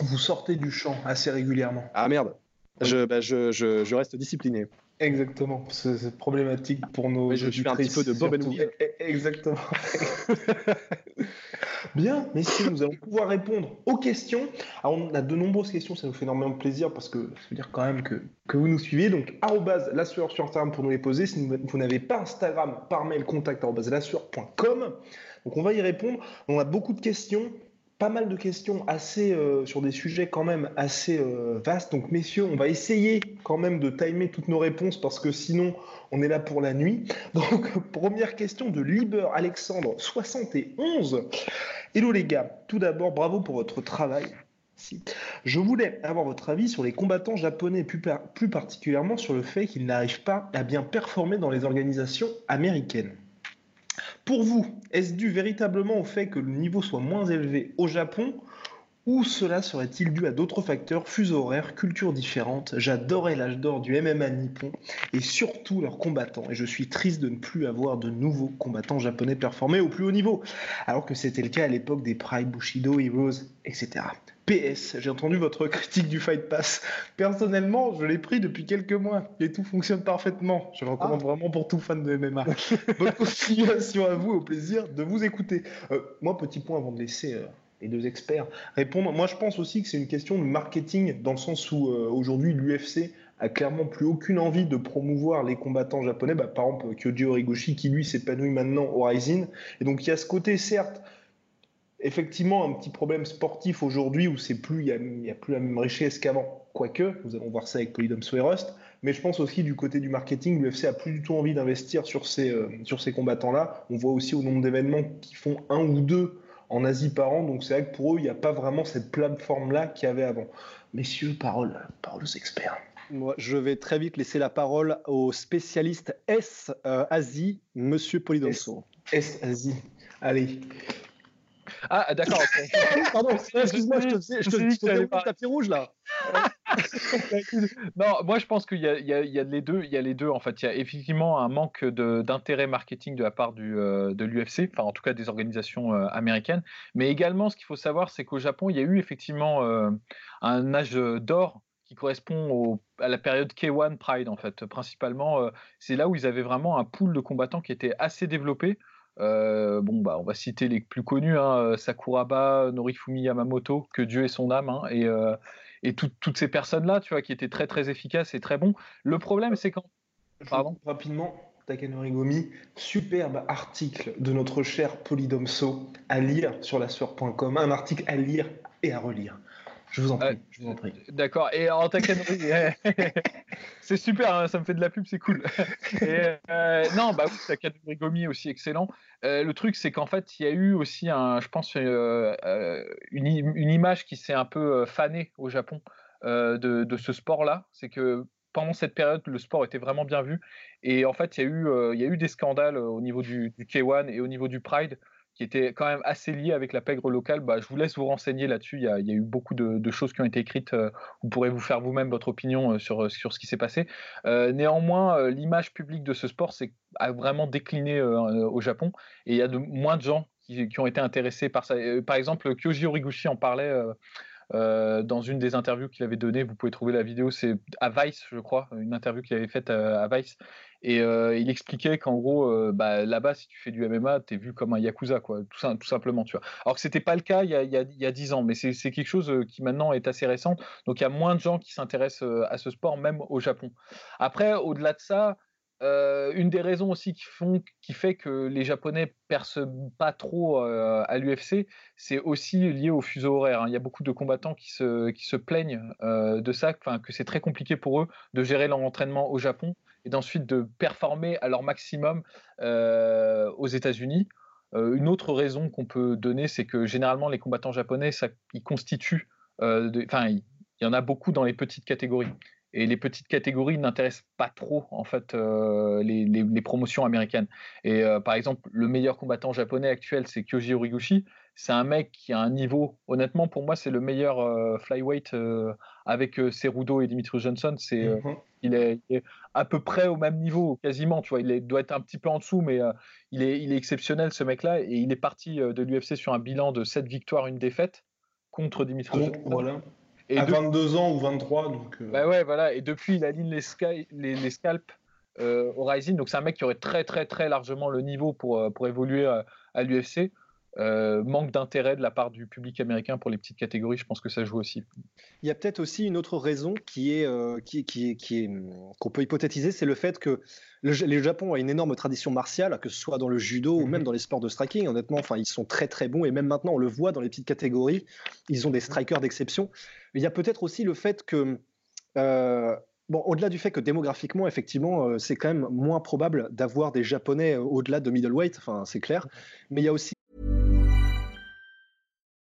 vous sortez du champ assez régulièrement. Ah merde. Je, bah, je, je, je, reste discipliné. Exactement, c'est problématique pour nos. je suis un petit peu de Bob e, e, Exactement. Bien, messieurs, nous allons pouvoir répondre aux questions. Alors, on a de nombreuses questions, ça nous fait énormément plaisir parce que ça veut dire quand même que, que vous nous suivez. Donc, la sueur sur Instagram pour nous les poser. Si vous n'avez pas Instagram, par mail, contact Donc, on va y répondre. On a beaucoup de questions pas mal de questions assez euh, sur des sujets quand même assez euh, vastes. Donc messieurs, on va essayer quand même de timer toutes nos réponses parce que sinon on est là pour la nuit. Donc première question de Liber Alexandre 71. Hello les gars, tout d'abord bravo pour votre travail. Je voulais avoir votre avis sur les combattants japonais, plus, plus particulièrement sur le fait qu'ils n'arrivent pas à bien performer dans les organisations américaines. Pour vous, est-ce dû véritablement au fait que le niveau soit moins élevé au Japon ou cela serait-il dû à d'autres facteurs, fuseaux horaires, cultures différentes? J'adorais l'âge d'or du MMA nippon et surtout leurs combattants. Et je suis triste de ne plus avoir de nouveaux combattants japonais performés au plus haut niveau, alors que c'était le cas à l'époque des Pride, Bushido, Heroes, etc. PS, j'ai entendu votre critique du Fight Pass. Personnellement, je l'ai pris depuis quelques mois et tout fonctionne parfaitement. Je le recommande ah. vraiment pour tout fan de MMA. Bonne continuation à vous, au plaisir de vous écouter. Euh, moi, petit point avant de laisser euh, les deux experts répondre. Moi, je pense aussi que c'est une question de marketing dans le sens où euh, aujourd'hui l'UFC a clairement plus aucune envie de promouvoir les combattants japonais. Bah, par exemple, Kyoji Origoshi qui lui s'épanouit maintenant au Rising. Et donc il y a ce côté certes effectivement un petit problème sportif aujourd'hui où c'est plus, il n'y a, plus la même richesse qu'avant. Quoique, nous allons voir ça avec Polydome et Rust. Mais je pense aussi du côté du marketing, l'UFC a plus du tout envie d'investir sur ces, euh, sur ces combattants-là. On voit aussi au nombre d'événements qui font un ou deux en Asie par an. Donc c'est vrai que pour eux, il n'y a pas vraiment cette plateforme-là qu'il y avait avant. Messieurs, parole, parole aux experts. Moi, je vais très vite laisser la parole au spécialiste S euh, Asie, Monsieur Polydomso. S, S Asie. Allez, ah, d'accord. Pardon, excuse-moi, je te, je te, je te le tapis rouge là. non, moi je pense qu'il y, y, y, a les deux. Il y a les deux en fait. Il y a effectivement un manque d'intérêt marketing de la part du, euh, de l'UFC, enfin en tout cas des organisations euh, américaines. Mais également, ce qu'il faut savoir, c'est qu'au Japon, il y a eu effectivement euh, un âge d'or qui correspond au, à la période K1 Pride en fait. Principalement, c'est là où ils avaient vraiment un pool de combattants qui était assez développé. Euh, bon, bah, on va citer les plus connus hein, euh, Sakuraba, Norifumi Yamamoto, que Dieu est son âme, hein, et, euh, et toutes ces personnes-là, tu vois, qui étaient très très efficaces et très bons. Le problème, c'est quand. Pardon Rapidement, Takanorigomi, superbe article de notre cher Polydomso à lire sur la un article à lire et à relire. Je vous en prie. je vous en prie. D'accord. Et en Takanori, c'est super, hein, ça me fait de la pub, c'est cool. Et, euh, non, bah oui, Takanori Gomi aussi excellent. Euh, le truc, c'est qu'en fait, il y a eu aussi, un, je pense, euh, une, une, image qui s'est un peu fanée au Japon de, de, ce sport-là. C'est que pendant cette période, le sport était vraiment bien vu. Et en fait, il y a eu, il y a eu des scandales au niveau du, du K1 et au niveau du Pride qui était quand même assez lié avec la pègre locale. Bah, je vous laisse vous renseigner là-dessus. Il, y a eu beaucoup de, choses qui ont été écrites. Euh, vous pourrez vous faire vous-même votre opinion euh, sur, euh, sur ce qui s'est passé. néanmoins, l'image publique de ce sport a vraiment décliné au Japon et il y a de, moins de gens qui, qui, ont été intéressés par ça. Par exemple, Kyoji Origuchi en parlait. Dans une des interviews qu'il avait données, vous pouvez trouver la vidéo, c'est à Vice, je crois, une interview qu'il avait faite à Vice. Et euh, il expliquait qu'en gros, euh, bah, là-bas, si tu fais du MMA, tu es vu comme un yakuza, quoi, tout, simplement. Tu vois. Alors que c'était pas le cas il y a, il y a, 10 ans, mais c'est quelque chose euh, qui maintenant est assez récent. Donc il y a moins de gens qui s'intéressent à ce sport, même au Japon. Après, au-delà de ça, euh, une des raisons aussi qui, fait que les Japonais percent pas trop euh, à l'UFC, c'est aussi lié au fuseau horaire. Hein. Il y a beaucoup de combattants qui se, plaignent euh, de ça, que c'est très compliqué pour eux de gérer leur entraînement au Japon et d'ensuite de performer à leur maximum aux États-Unis. une autre raison qu'on peut donner, c'est que généralement les combattants japonais, ils constituent, enfin, il y en a beaucoup dans les petites catégories et les petites catégories n'intéressent pas trop en fait euh, les, promotions américaines. Et euh, par exemple, le meilleur combattant japonais actuel, c'est Kyoji Horiguchi. C'est un mec qui a un niveau, honnêtement, pour moi, c'est le meilleur euh, flyweight avec Cerudo et Dimitrius Johnson. C'est, mhm. il, est, à peu près au même niveau, quasiment. Tu vois, il doit être un petit peu en dessous, mais il, est, il est exceptionnel ce mec-là. Et il est parti de l'UFC sur un bilan de 7 victoires, une défaite contre Dimitrius Johnson. Voilà. Et à 22 ans ou 23. Donc, euh. bah ouais, voilà. Et depuis, il aligne les, les, les scalps euh, au Rising. Donc, c'est un mec qui aurait très, très, très largement le niveau pour, euh, pour évoluer à l'UFC. Euh, manque d'intérêt de la part du public américain pour les petites catégories, je pense que ça joue aussi. Il y a peut-être aussi une autre raison qui est euh, qui, qui, qui est qu'on peut hypothétiser, c'est le fait que le, Japon a une énorme tradition martiale, que ce soit dans le judo ou même dans les sports de striking. Honnêtement, enfin, ils sont très très bons et même maintenant on le voit dans les petites catégories, ils ont des strikers d'exception. Il y a peut-être aussi le fait que euh, Bon, au-delà du fait que démographiquement, effectivement, c'est quand même moins probable d'avoir des Japonais au-delà de middleweight, enfin, c'est clair. Mais il y a aussi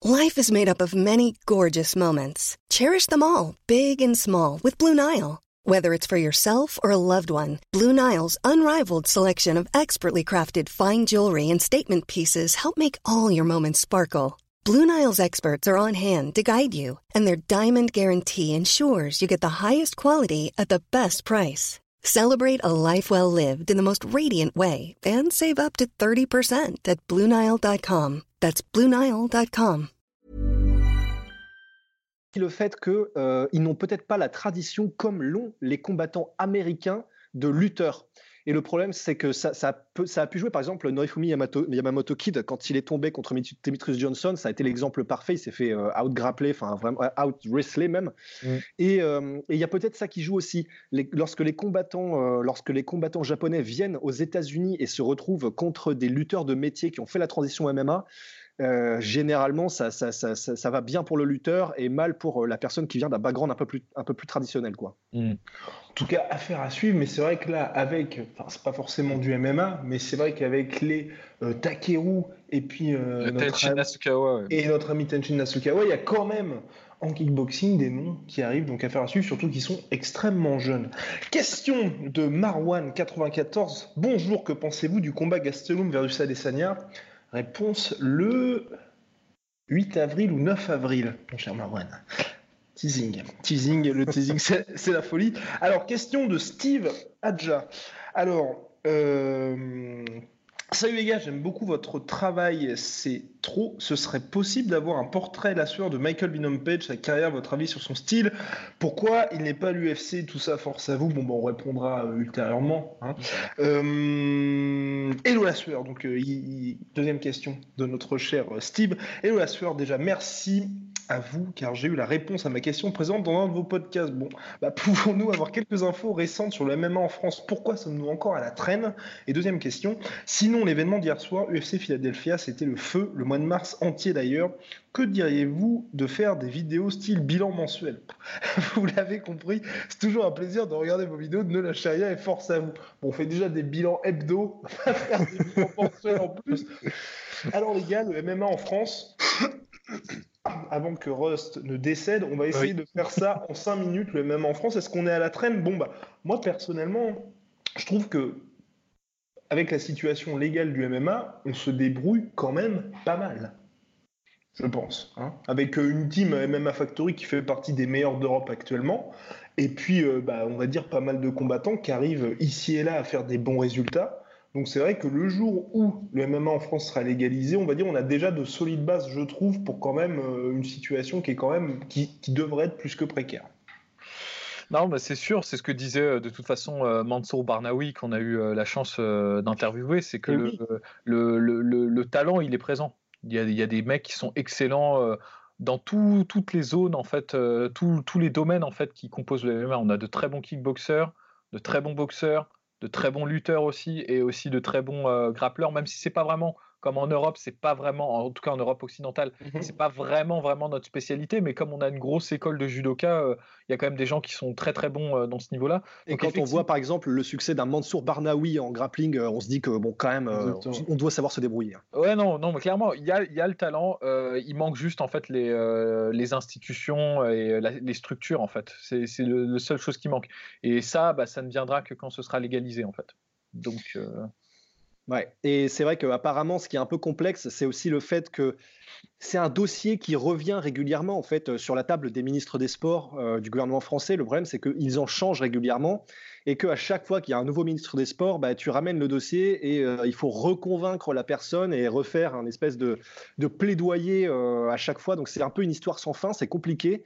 Life is made up of many gorgeous moments. Cherish them all, big and small, with Blue Nile. Whether it's for yourself or a loved one, Blue Nile's unrivaled selection of expertly crafted fine jewelry and statement pieces help make all your moments sparkle. Blue Nile's experts are on hand to guide you, and their diamond guarantee ensures you get the highest quality at the best price. Celebrate a life well lived in the most radiant way and save up to 30% at BlueNile.com. That's BlueNile.com. Le fait qu'ils euh, n'ont peut-être pas la tradition comme l'ont les combattants américains de lutteurs. Et le problème, c'est que ça, a pu jouer, par exemple, Norifumi Yamamoto Kid, quand il est tombé contre Demetrius Johnson, ça a été l'exemple parfait. Il s'est fait euh, out-grappler, enfin vraiment euh, out-wrestler même. Mm. Euh, et il y a peut-être ça qui joue aussi. lorsque, les combattants, lorsque les combattants japonais viennent aux États-Unis et se retrouvent contre des lutteurs de métier qui ont fait la transition MMA, euh, généralement, ça, ça, ça, ça, va bien pour le lutteur et mal pour euh, la personne qui vient d'un background un peu plus, un peu plus traditionnel. Quoi. Hmm. En tout cas, affaire à suivre, mais c'est vrai que là, avec, enfin, c'est pas forcément du MMA, mais c'est vrai qu'avec les euh, Takeru et puis notre, ami, Nasukawa, et notre ami Tenshin Nasukawa, il y a quand même en kickboxing des noms qui arrivent, donc affaire à suivre, surtout qu'ils sont extrêmement jeunes. Question de Marwan94. Bonjour, que pensez-vous du combat Gastelum versus Adesanya? Réponse le 8 avril ou 9 avril, mon cher Marwan. Teasing. Teasing, le teasing, c'est la folie. Alors, question de Steve Adja. Alors, euh, Salut les gars, j'aime beaucoup votre travail, c'est trop. Ce serait possible d'avoir un portrait la sueur de Michael Binom Page, sa carrière, votre avis sur son style? Pourquoi il n'est pas l'UFC Tout ça, force à vous? Bon, bon on répondra euh, ultérieurement. Hein. Euh, hello la sueur, donc euh, deuxième question de notre cher Steve. Hello la sueur, déjà merci à vous, car j'ai eu la réponse à ma question présente dans un de vos podcasts. Bon, bah, pouvons-nous avoir quelques infos récentes sur le MMA en France? Pourquoi sommes-nous encore à la traîne? Et deuxième question, sinon l'événement d'hier soir, UFC Philadelphia, c'était le feu, le mois de mars entier d'ailleurs. Que diriez-vous de faire des vidéos style bilan mensuel? Vous l'avez compris, c'est toujours un plaisir de regarder vos vidéos, de ne lâcher rien et force à vous. Bon, on fait déjà des bilans hebdo, on faire des bilans mensuels en plus. Alors les gars, le MMA en France avant que Rust ne décède, on va essayer de faire ça en 5 minutes, le même en France. Est-ce qu'on est à la traîne? Bon, bah, moi personnellement, je trouve que avec la situation légale du MMA, on se débrouille quand même pas mal. Je pense. Hein. avec euh, une team MMA Factory qui fait partie des meilleurs d'Europe actuellement. Et puis, euh, bah, on va dire pas mal de combattants qui arrivent ici et là à faire des bons résultats. Donc c'est vrai que le jour où le MMA en France sera légalisé, on va dire on a déjà de solides bases, je trouve, pour quand même euh, une situation qui est quand même qui, devrait être plus que précaire. Non, bah c'est sûr, c'est ce que disait euh, de toute façon euh, Mansour Barnaoui qu'on a eu la chance d'interviewer, c'est que eh le, le, talent il est présent. Il y, a, il y a des mecs qui sont excellents dans toutes les zones en fait, tous les domaines en fait qui composent le MMA. On a de très bons kickboxers, de très bons boxeurs, de très bons lutteurs aussi et aussi de très bons euh, grappleurs, même si c'est pas vraiment comme en Europe, c'est pas vraiment, en tout cas en Europe occidentale, mmh c'est pas vraiment vraiment notre spécialité, mais comme on a une grosse école de judoka, euh, il y a quand même des gens qui sont très très bons euh, dans ce niveau-là. Et quand on voit par exemple le succès d'un Mansour Barnaoui en grappling, euh, on se dit que bon quand même, on doit savoir se débrouiller. Hein. Ouais non non, mais clairement il y a, y a, le talent, il manque juste en fait les, les institutions et les structures en fait. C'est le, le seule chose qui manque. Et ça, bah, ça ne viendra que quand ce sera légalisé en fait. Donc Ouais. Et c'est vrai qu'apparemment, ce qui est un peu complexe, c'est aussi le fait que c'est un dossier qui revient régulièrement en fait euh, sur la table des ministres des Sports euh, du gouvernement français. Le problème, c'est qu'ils en changent régulièrement et qu'à chaque fois qu'il y a un nouveau ministre des Sports, bah, tu ramènes le dossier et euh, il faut reconvaincre la personne et refaire un espèce de, de plaidoyer à chaque fois. Donc c'est un peu une histoire sans fin, c'est compliqué.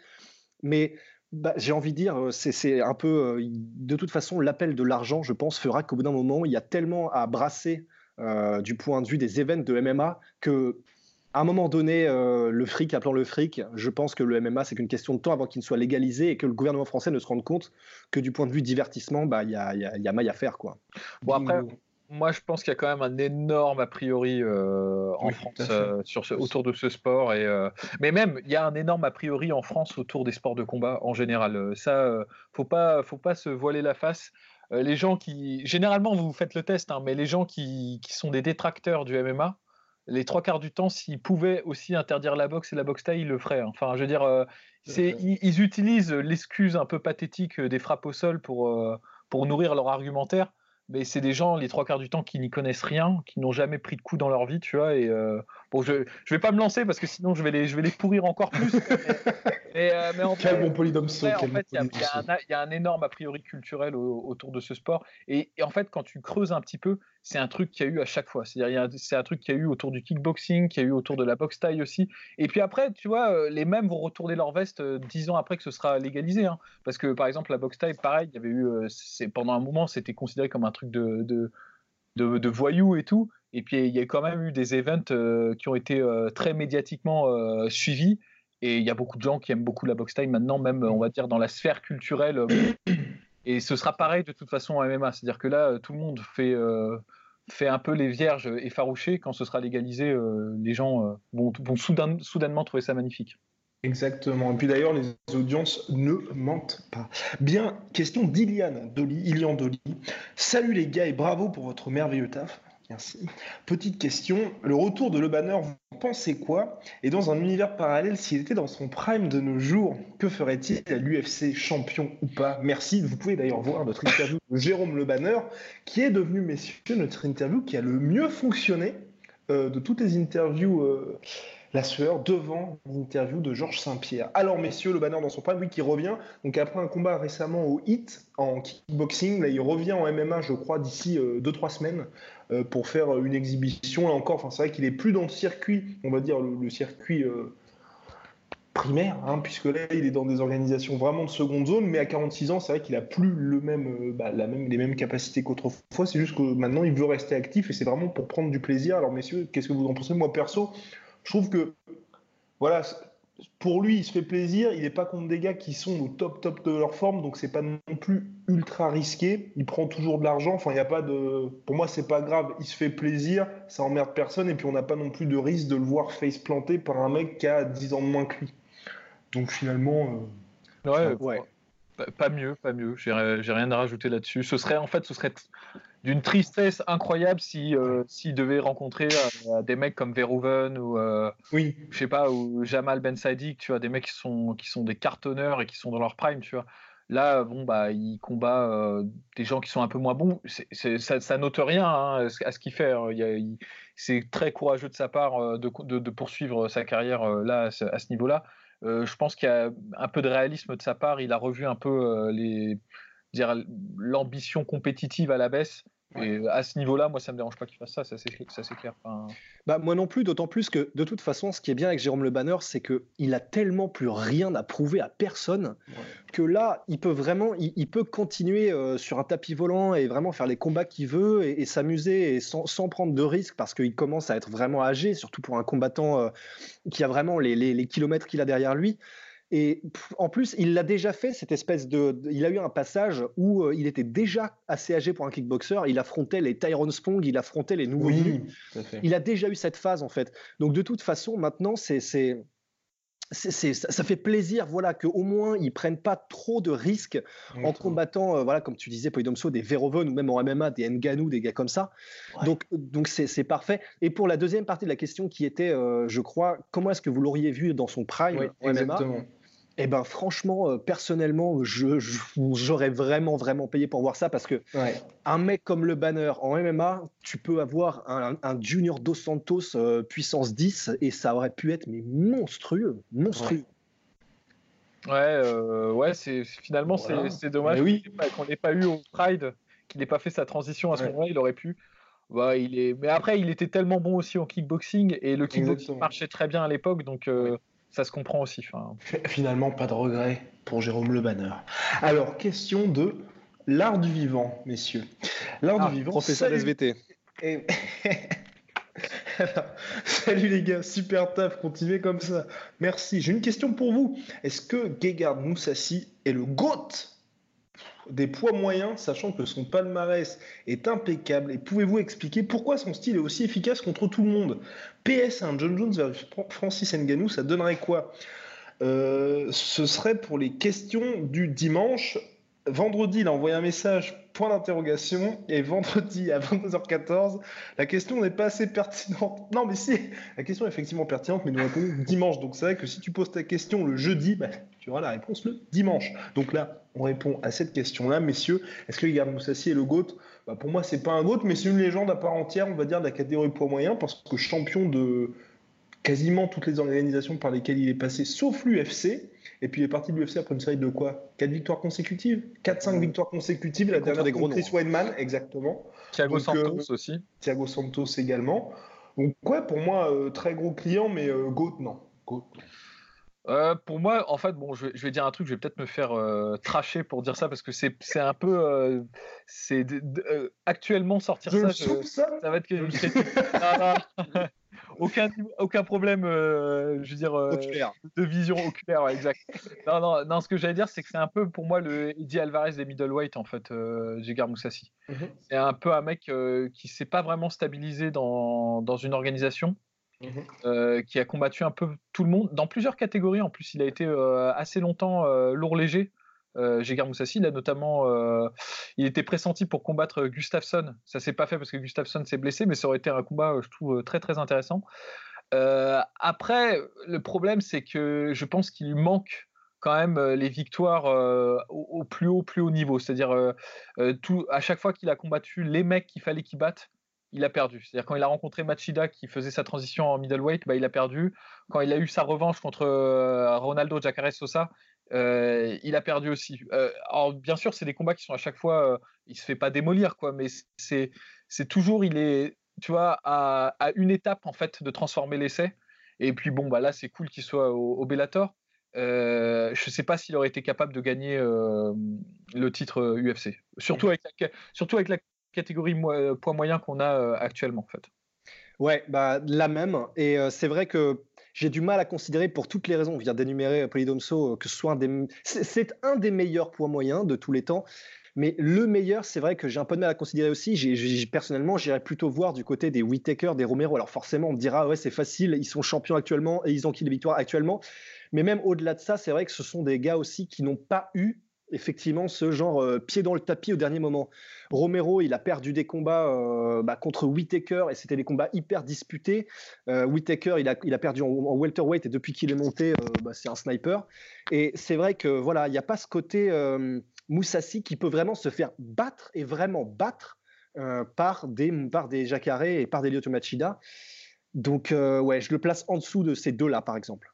Mais bah, j'ai envie de dire, c'est un peu, de toute façon, l'appel de l'argent, je pense, fera qu'au bout d'un moment, il y a tellement à brasser euh, du point de vue des événements de MMA que à un moment donné, euh, le fric appelant le fric, je pense que le MMA, c'est qu'une question de temps avant qu'il ne soit légalisé et que le gouvernement français ne se rende compte que du point de vue divertissement, bah, il y, a, y, a, maille à faire. Quoi. Bon, après, moi, je pense qu'il y a quand même un énorme a priori euh, en France sur ce, autour de ce sport. Et, mais même, il y a un énorme a priori en France autour des sports de combat en général. Ça, faut pas, faut pas se voiler la face. Euh, les gens qui. Généralement, vous faites le test, hein, mais les gens qui, sont des détracteurs du MMA, les trois quarts du temps, s'ils pouvaient aussi interdire la boxe et la boxe taille, ils le feraient. Hein. Enfin, je veux dire, euh, ils, utilisent l'excuse un peu pathétique des frappes au sol pour, euh, pour nourrir leur argumentaire mais c'est des gens les trois quarts du temps qui n'y connaissent rien, qui n'ont jamais pris de coup dans leur vie, tu vois. Euh, bon, je je vais pas me lancer parce que sinon je vais les je vais les pourrir encore plus. mais, mais en quel bon polydome En fait, il y, a un énorme a priori culturel autour de ce sport. Et, et, en fait, quand tu creuses un petit peu, c'est un truc qu'il y a eu à chaque fois. C'est-à-dire, c'est un truc qu'il y a eu autour du kickboxing, qu'il y a eu autour de la boxe taille aussi. Et puis après, tu vois, euh, les mêmes vont retourner leur veste euh, dix ans après que ce sera légalisé. Hein. Parce que, par exemple, la boxe taille, pareil, il y avait eu, euh, c'est, pendant un moment, c'était considéré comme un truc de, de, de, voyous et tout. Et puis, il y a quand même eu des events qui ont été très médiatiquement suivis. Et il y a beaucoup de gens qui aiment beaucoup la boxe taille maintenant, même, on va dire, dans la sphère culturelle. Et ce sera pareil de toute façon en MMA. C'est-à-dire que là, tout le monde fait, euh, fait un peu les vierges effarouchées. Quand ce sera légalisé, euh, les gens euh, vont, vont soudainement trouver ça magnifique. Exactement. Et puis d'ailleurs, les audiences ne mentent pas. Bien, question d'Iliane Dolly, Ilian Dolly. Salut les gars et bravo pour votre merveilleux taf. Merci. Petite question, le retour de Le Banner, vous pensez quoi? Et dans un univers parallèle, s'il était dans son prime de nos jours, que ferait-il à l'UFC champion ou pas? Merci. Vous pouvez d'ailleurs voir notre interview de Jérôme Le Banner, qui est devenu, messieurs, notre interview qui a le mieux fonctionné euh, de toutes les interviews. Euh, la sueur devant l'interview de Georges Saint-Pierre. Alors, messieurs, le banner dans son prime, oui, qui revient. Donc, après un combat récemment au HIT en kickboxing, là, il revient en MMA, je crois, d'ici 2-3 euh, semaines euh, pour faire une exhibition. Là encore, c'est vrai qu'il est plus dans le circuit, on va dire le, circuit. Euh, primaire, hein, puisque là il est dans des organisations vraiment de seconde zone, mais à 46 ans, c'est vrai qu'il a plus le bah, même, les mêmes capacités qu'autrefois. C'est juste que maintenant il veut rester actif et c'est vraiment pour prendre du plaisir. Alors messieurs, qu'est-ce que vous en pensez? Moi perso, je trouve que, voilà, pour lui, il se fait plaisir. Il n'est pas contre des gars qui sont au top, top de leur forme, donc c'est pas non plus ultra risqué. Il prend toujours de l'argent. Enfin, il y a pas de. Pour moi, c'est pas grave. Il se fait plaisir, ça emmerde personne, et puis on n'a pas non plus de risque de le voir face planter par un mec qui a 10 ans de moins que lui. Donc finalement. Euh, ouais, ouais. Pas mieux, pas mieux. J'ai rien à rajouter là-dessus. Ce serait, en fait, ce serait d'une tristesse incroyable si euh, s'il devait rencontrer euh, des mecs comme Verhoeven ou euh, oui. je sais pas ou Jamal Ben Sadiq tu vois des mecs qui sont qui sont des cartonneurs et qui sont dans leur prime tu vois. Là bon bah il combat des gens qui sont un peu moins bons. Ça, ça, note rien hein, à ce qu'il fait hein. c'est très courageux de sa part de, de, poursuivre sa carrière là à ce, niveau là je pense qu'il y a un peu de réalisme de sa part. Il a revu un peu les dire l'ambition compétitive à la baisse. Et à ce niveau-là, moi, ça me dérange pas qu'il fasse ça, ça c'est clair. Bah, moi non plus, d'autant plus que de toute façon, ce qui est bien avec Jérôme Le Banner, c'est qu'il a tellement plus rien à prouver à personne que là, il peut vraiment, il, peut continuer euh, sur un tapis volant et vraiment faire les combats qu'il veut et, s'amuser et sans, prendre de risques parce qu'il commence à être vraiment âgé, surtout pour un combattant euh, qui a vraiment les kilomètres qu'il a derrière lui. Et en plus, il l'a déjà fait, cette espèce de. Il a eu un passage où euh, il était déjà assez âgé pour un kickboxer. Il affrontait les Tyrone Spong, il affrontait les nouveaux Oui, Il a déjà eu cette phase, en fait. Donc, de toute façon, maintenant, c'est ça fait plaisir voilà qu'au moins ils prennent pas trop de risques en combattant euh, voilà comme tu disais Polydomso des Veroven ou même en MMA des Nganou des gars comme ça. Donc donc c'est parfait. Et pour la deuxième partie de la question qui était euh, je crois comment est-ce que vous l'auriez vu dans son prime en MMA eh ben franchement, euh, personnellement, j'aurais vraiment vraiment payé pour voir ça parce que un mec comme le Banner en MMA, tu peux avoir un, Junior Dos Santos euh, puissance 10 et ça aurait pu être mais monstrueux, monstrueux. Ouais, euh, ouais, c'est finalement c'est dommage oui. qu'on n'ait pas eu au Pride, qu'il n'ait pas fait sa transition à ce moment-là. Il aurait pu. Bah, il est... Mais après, il était tellement bon aussi en kickboxing et le kickboxing marchait très bien à l'époque, donc ça se comprend aussi. Finalement, pas de regret pour Jérôme Le Banner. Alors, question de l'art du vivant, messieurs. L'art du ah, vivant. Professeur SVT. salut les gars, super taf, continuez comme ça. Merci. J'ai une question pour vous. Est-ce que Gegard Moussassi est le GOAT? Des poids moyens, sachant que son palmarès est impeccable Et pouvez-vous expliquer pourquoi son style est aussi efficace contre tout le monde? PS, un John Jones versus Francis Ngannou, ça donnerait quoi? Euh, Ce serait pour les questions du dimanche. Vendredi, il a envoyé un message, point d'interrogation, et vendredi à 22h14, la question n'est pas assez pertinente. Non, mais si, la question est effectivement pertinente, mais nous répondons dimanche. Donc c'est vrai que si tu poses ta question le jeudi, bah, tu auras la réponse le dimanche. Donc là, on répond à cette question-là, messieurs. Est-ce que Igor Moussassi est le GOAT bah, Pour moi, c'est pas un GOAT, mais c'est une légende à part entière, on va dire, de la catégorie poids moyen, parce que champion de quasiment toutes les organisations par lesquelles il est passé, sauf l'UFC. Et puis il est parti de l'UFC après une série de quoi? 4 victoires consécutives? 4-5 victoires consécutives. La dernière des gros Chris Weidman, exactement. Thiago Santos euh, aussi. Thiago Santos également. Donc ouais, pour moi, euh, très gros client, mais euh, GOAT, non. Pour moi, en fait, bon, je vais, dire un truc, je vais peut-être me faire tracher pour dire ça parce que c'est un peu. c'est actuellement sortir ça, ça, ça, va être que je aucun, aucun problème, euh, je veux dire, euh, de vision oculaire, exact. Non, non, non, ce que j'allais dire, c'est que c'est un peu pour moi le Eddie Alvarez des middleweight, en fait, euh, Moussassi. Mhm. C'est un peu un mec euh, qui s'est pas vraiment stabilisé dans, dans une organisation. Mhm. qui a combattu un peu tout le monde dans plusieurs catégories. En plus, il a été assez longtemps lourd léger. Euh, Moussassi, il a notamment, euh, il était pressenti pour combattre Gustafsson. Ça s'est pas fait parce que Gustafsson s'est blessé, mais ça aurait été un combat, je trouve, très très intéressant. Euh, après, le problème, c'est que je pense qu'il lui manque quand même euh, les victoires au, plus haut, plus haut niveau. C'est-à-dire, à chaque fois qu'il a combattu les mecs qu'il fallait qu'il batte, il a perdu. C'est-à-dire quand il a rencontré Machida qui faisait sa transition en middleweight, bah, il a perdu. Quand il a eu sa revanche contre Ronaldo Jacare Sosa, euh, il a perdu aussi. Euh, alors bien sûr, c'est des combats qui sont à chaque fois, euh, il se fait pas démolir quoi, mais c'est c'est toujours il est, tu vois, à, une étape en fait de transformer l'essai. Et puis bon bah là c'est cool qu'il soit au, Bellator. je sais pas s'il aurait été capable de gagner le titre UFC, surtout avec la, surtout avec la catégorie poids moyen qu'on a actuellement en fait. Ouais, bah la même. Et c'est vrai que j'ai du mal à considérer pour toutes les raisons. On vient d'énumérer Polydomso que ce soit un des. C'est un des meilleurs poids moyens de tous les temps. Mais le meilleur, c'est vrai que j'ai un peu de mal à considérer aussi. J'ai, personnellement, j'irais plutôt voir du côté des Whitaker, des Romero. Alors forcément, on me dira, ouais, c'est facile, ils sont champions actuellement et ils ont qui les victoires actuellement. Mais même au-delà de ça, c'est vrai que ce sont des gars aussi qui n'ont pas eu effectivement ce genre euh, pied dans le tapis au dernier moment. Romero, il a perdu des combats euh, bah, contre Whitaker et c'était des combats hyper disputés. Euh, Whitaker, il a, il a perdu en, welterweight et depuis qu'il est monté, bah, c'est un sniper. Et c'est vrai que voilà, il n'y a pas ce côté Moussassi qui peut vraiment se faire battre et vraiment battre par des par des Jacare et par des Lyoto Machida. Donc ouais, je le place en dessous de ces deux-là, par exemple.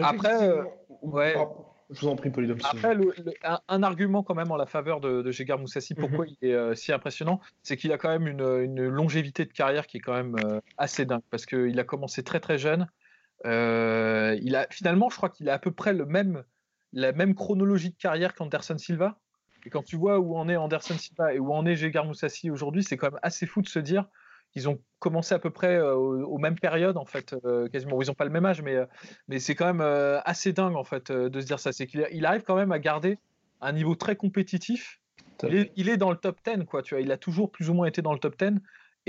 Après, ouais. Je vous en prie, Après, un, argument quand même en la faveur de, de Gégar Moussassi, mhm. pourquoi il est euh, si impressionnant, c'est qu'il a quand même une, longévité de carrière qui est quand même euh, assez dingue, parce qu'il a commencé très très jeune. Euh, il a, finalement, je crois qu'il a à peu près le même, la même chronologie de carrière qu'Anderson Silva. Et quand tu vois où en est Anderson Silva et où en est Gégar Moussassi aujourd'hui, c'est quand même assez fou de se dire ils ont commencé à peu près aux, mêmes périodes en fait, quasiment. Ils n'ont pas le même âge, mais, mais c'est quand même assez dingue en fait de se dire ça. C'est qu'il arrive quand même à garder un niveau très compétitif. Il est, il est, dans le top 10, quoi. Tu vois, il a toujours plus ou moins été dans le top 10.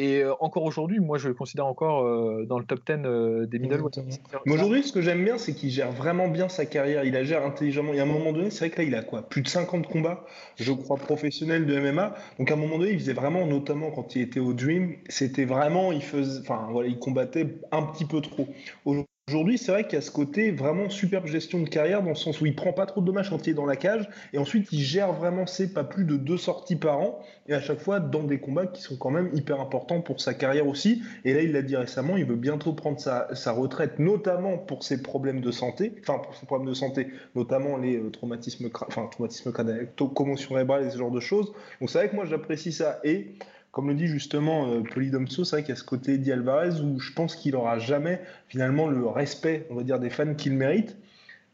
Et euh, encore aujourd'hui, moi, je le considère encore euh, dans le top 10 euh, des middleweight. Mais aujourd'hui, ce que j'aime bien, c'est qu'il gère vraiment bien sa carrière. Il la gère intelligemment. Et à un moment donné, c'est vrai que là, il a quoi? Plus de 50 combats, je crois, professionnels de MMA. Donc à un moment donné, il faisait vraiment, notamment quand il était au Dream, c'était vraiment, il faisait, enfin voilà, il combattait un petit peu trop. Aujourd'hui, c'est vrai qu'il y a ce côté vraiment superbe gestion de carrière dans le sens où il prend pas trop de dommages quand il est dans la cage et ensuite il gère vraiment ses pas plus de deux sorties par an et à chaque fois dans des combats qui sont quand même hyper importants pour sa carrière aussi. Et là, il l'a dit récemment, il veut bientôt prendre sa, retraite, notamment pour ses problèmes de santé, enfin pour ses problèmes de santé, notamment les euh, traumatismes, enfin traumatismes crâniens, commotion cérébrale et ce genre de choses. Donc c'est vrai que moi j'apprécie ça et comme le dit justement euh, Polydomso, c'est vrai qu'il y a ce côté Eddie Alvarez où je pense qu'il n'aura jamais finalement le respect, on va dire, des fans qu'il mérite.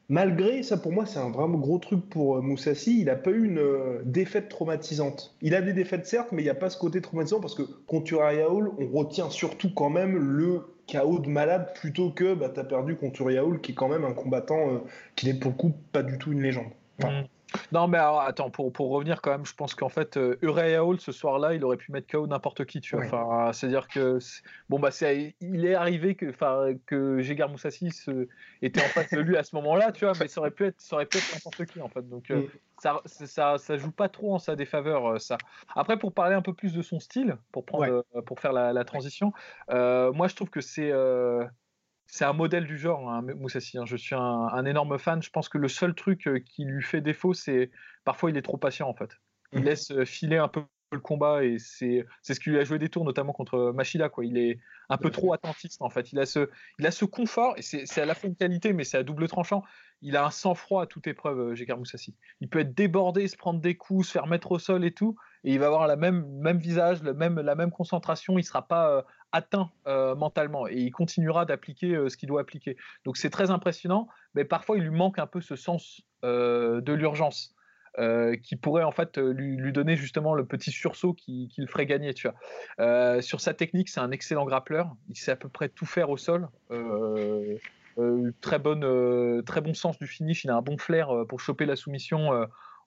Malgré, ça pour moi c'est un vraiment gros truc pour euh, Moussassi, il n'a pas eu une euh, défaite traumatisante. Il a des défaites certes, mais il n'y a pas ce côté traumatisant parce que contre Hall, on retient surtout quand même le chaos de malade plutôt que bah, tu as perdu contre Hall qui est quand même un combattant qui n'est pour le coup pas du tout une légende. Mm. Non, mais alors, attends, pour, pour revenir quand même, je pense qu'en fait, euh, Hall, ce soir-là, il aurait pu mettre KO n'importe qui, tu vois. Enfin, c'est-à-dire que, bon, bah, c'est, il est arrivé que, enfin, que Jégar Moussassi était en face de lui à ce moment-là, tu vois, mais ça aurait pu être, ça aurait pu être n'importe qui, en fait. Donc, euh, mm. ça, ça, ça, joue pas trop en sa défaveur, euh, ça. Après, pour parler un peu plus de son style, pour, prendre, pour faire la, la transition, moi, je trouve que c'est c'est un modèle du genre, hein, Moussassi. Hein. Je suis un, énorme fan. Je pense que le seul truc euh, qui lui fait défaut, c'est parfois il est trop patient en fait. Il mmh. laisse euh, filer un peu le combat et c'est ce qui lui a joué des tours, notamment contre Machida. Quoi. Il est un peu trop attentiste en fait. Il a ce, il a ce confort et c'est à la fois une qualité, mais c'est à double tranchant. Il a un sang-froid à toute épreuve, Jekar euh, Moussassi. Il peut être débordé, se prendre des coups, se faire mettre au sol et tout, et il va avoir la même, même visage, le même, la même concentration. Il sera pas atteint euh, mentalement et il continuera d'appliquer euh, ce qu'il doit appliquer. Donc c'est très impressionnant, mais parfois il lui manque un peu ce sens euh, de l'urgence. qui pourrait en fait lui, donner justement le petit sursaut qui, le ferait gagner. Tu vois. sur sa technique, c'est un excellent grappleur. Il sait à peu près tout faire au sol. très, bonne, très bon sens du finish. Il a un bon flair pour choper la soumission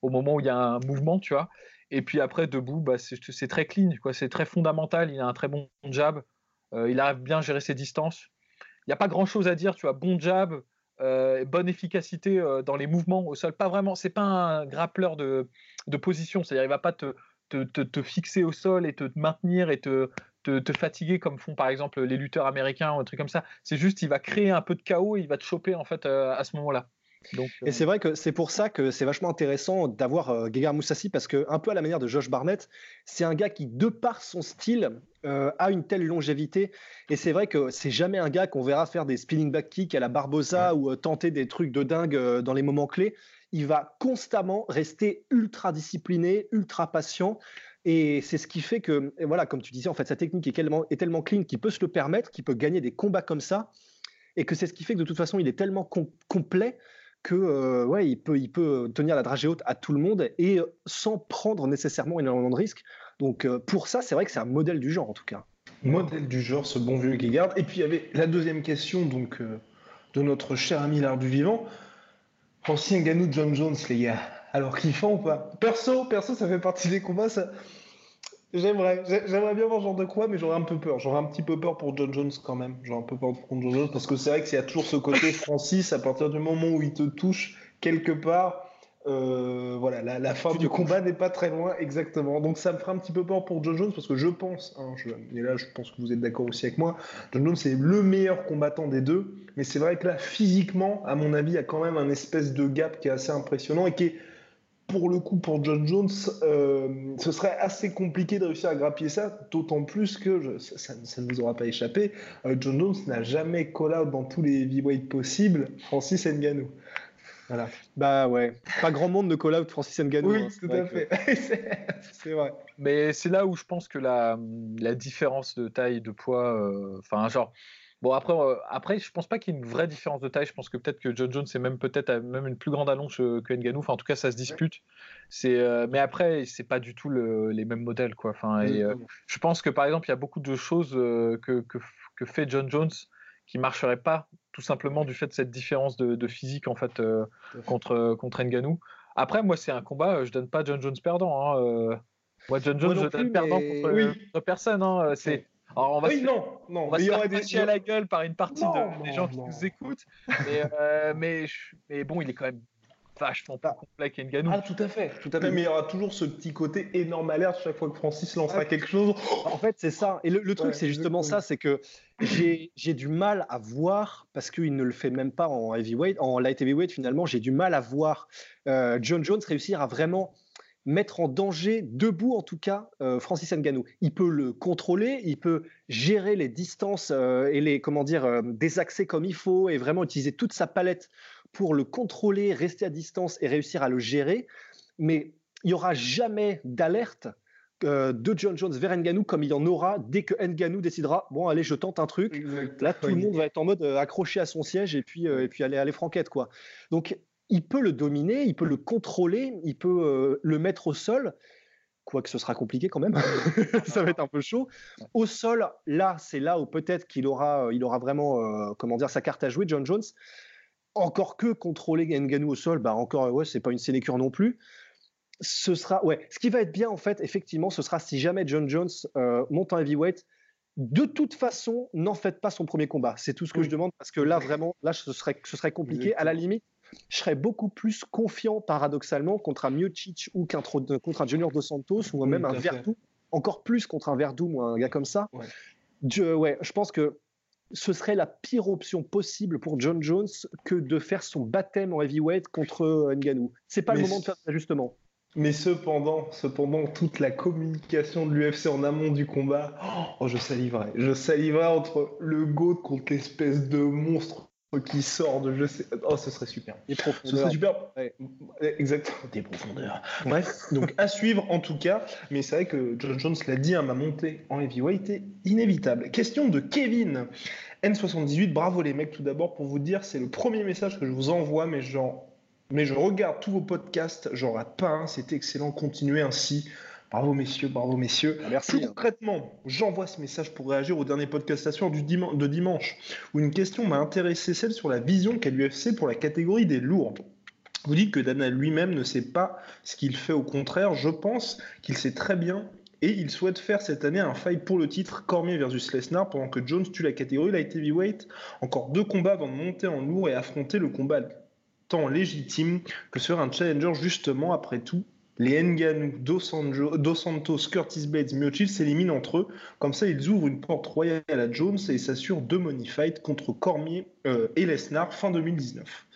au moment où il y a un mouvement. Tu vois. Et puis après, debout, bah, c'est très clean. C'est très fondamental. Il a un très bon jab. Euh, il arrive bien à gérer ses distances. Il n'y a pas grand chose à dire, tu vois. Bon jab, euh, bonne efficacité euh, dans les mouvements au sol. Pas vraiment, c'est pas un grappleur de, position, c'est-à-dire il va pas te, te, fixer au sol et te maintenir et te, te, fatiguer comme font par exemple les lutteurs américains ou un truc comme ça. C'est juste, il va créer un peu de chaos et il va te choper en fait à ce moment-là. Donc, Et c'est vrai que c'est pour ça que c'est vachement intéressant d'avoir euh, Gegard Moussassi parce que un peu à la manière de Josh Barnett, c'est un gars qui de par son style euh, a une telle longévité et c'est vrai que c'est jamais un gars qu'on verra faire des spinning back kicks à la Barbosa ou euh, tenter des trucs de dingue dans les moments clés. Il va constamment rester ultra discipliné, ultra patient. Et c'est ce qui fait que, voilà, comme tu disais, en fait, sa technique est tellement, est tellement clean qu'il peut se le permettre, qu'il peut gagner des combats comme ça. Et que c'est ce qui fait que de toute façon, il est tellement complet que euh, ouais, il peut, il peut tenir la dragée haute à tout le monde et sans prendre nécessairement énormément de risques. Donc euh, pour ça, c'est vrai que c'est un modèle du genre en tout cas. Modèle du genre, ce bon vieux qui garde. Et puis il y avait la deuxième question donc euh, de notre cher ami l'art du vivant. Ancien Ganou John Jones, les gars. Alors kiffant ou pas? Perso, perso, ça fait partie des combats. Ça... J'aimerais, j'aimerais bien voir ce genre de quoi, mais j'aurais un peu peur. J'aurais un petit peu peur pour John Jones quand même. J'aurais un peu peur pour John Jones parce que c'est vrai qu'il y a toujours ce côté Francis à partir du moment où il te touche quelque part. Euh, voilà, la, fin du combat n'est pas très loin exactement. Donc ça me ferait un petit peu peur pour John Jones parce que je pense, hein, et là je pense que vous êtes d'accord aussi avec moi, John Jones c'est le meilleur combattant des deux, mais c'est vrai que là physiquement, à mon avis, il y a quand même un espèce de gap qui est assez impressionnant et qui est pour le coup, pour John Jones, euh, ce serait assez compliqué de réussir à grappiller ça, d'autant plus que, ça, ne vous aura pas échappé, euh, John Jones n'a jamais call out dans tous les heavyweights possibles Francis Ngannou. Voilà. Bah ouais, pas grand monde ne call out Francis Ngannou. Oui, hein, tout à fait. c'est vrai. Mais c'est là où je pense que la, la différence de taille, de poids, euh, enfin, genre, Bon, après, euh, après je pense pas qu'il y ait une vraie différence de taille. Je pense que peut-être que John Jones est même peut-être même une plus grande allonge que Nganou. Enfin, en tout cas, ça se dispute. C'est, euh, mais après, c'est pas du tout les mêmes modèles, quoi. Enfin, et, euh, je pense que par exemple, il y a beaucoup de choses que, que, que, fait John Jones qui marcheraient pas, tout simplement du fait de cette différence de, de physique en fait contre contre Nganou. Après, moi, c'est un combat. Je donne pas John Jones perdant. Hein, moi, John Jones, je donne perdant contre, oui. personne. Hein, c'est alors on va oui, se, non, non, on va se faire des... à la gueule par une partie de, des gens qui nous écoutent. Mais, euh, mais, mais, bon, il est quand même vachement plus complet qu'Enganou. Ah, tout à fait, tout à fait. Mais il y aura toujours ce petit côté énorme alerte chaque fois que Francis lancera quelque chose. En fait, c'est ça. Et le, truc, c'est justement ça, c'est que j'ai du mal à voir, parce qu'il ne le fait même pas en heavyweight, en light heavyweight finalement, j'ai du mal à voir euh, John Jones réussir à vraiment mettre en danger, debout en tout cas, euh, Francis Ngannou. Il peut le contrôler, il peut gérer les distances euh, et les comment dire euh, des accès comme il faut et vraiment utiliser toute sa palette pour le contrôler, rester à distance et réussir à le gérer. Mais il n'y aura jamais d'alerte de John Jones vers Ngannou comme il y en aura dès que Ngannou décidera bon allez je tente un truc là tout le monde va être en mode accroché à son siège et puis et puis aller aller franquette quoi donc il peut le dominer, il peut le contrôler, il peut euh, le mettre au sol, quoique ce sera compliqué quand même, ça va être un peu chaud. Au sol, là, c'est là où peut-être qu'il aura, euh, il aura vraiment, euh, comment dire, sa carte à jouer, John Jones. Encore que contrôler Nganou au sol, bah encore, ouais, c'est pas une sénécure non plus. Ce sera, ouais, ce qui va être bien en fait, effectivement, ce sera si jamais John Jones monte en heavyweight. De toute façon, n'en faites pas son premier combat. C'est tout ce que je demande parce que là, vraiment, là, ce serait, ce serait compliqué. À la limite, je serais beaucoup plus confiant paradoxalement contre un Miocic ou contre un Junior Dos Santos ou même un Verdou, encore plus contre un Verdou ou un gars comme ça. Ouais. Je, ouais, je pense que ce serait la pire option possible pour John Jones que de faire son baptême en heavyweight contre Ngannou. C'est pas le moment de faire ça justement. Mais cependant, cependant, toute la communication de l'UFC en amont du combat, oh, je saliverais. Je saliverais entre le GOAT contre l'espèce de monstre qui sort de je sais. Oh, ce serait super. Des profondeurs. Ce serait super. Exactement. Des profondeurs. Bref, donc à suivre en tout cas. Mais c'est vrai que John Jones l'a dit, hein, ma montée en heavyweight est inévitable. Question de Kevin. N78, bravo les mecs tout d'abord pour vous dire, c'est le premier message que je vous envoie, mais genre, mais je regarde tous vos podcasts, j'en rate pas un, c'est excellent, continuez ainsi. Bravo messieurs, bravo messieurs. Ah, merci. Plus concrètement, j'envoie ce message pour réagir au dernier podcastation du de dimanche, où une question m'a intéressé, celle sur la vision qu'a l'UFC pour la catégorie des lourds. Vous dites que Dana lui-même ne sait pas ce qu'il fait, au contraire, je pense qu'il sait très bien et il souhaite faire cette année un fight pour le titre Cormier versus Lesnar pendant que Jones tue la catégorie light heavyweight. Encore deux combats avant de monter en lourd et affronter le combat tant légitime que serait un challenger justement après tout les Nganou, Dos, Santos, Curtis Bates, Miocic s'éliminent entre eux. Comme ça, ils ouvrent une porte royale à Jones et s'assurent deux money fights contre Cormier euh, et Lesnar fin 2019.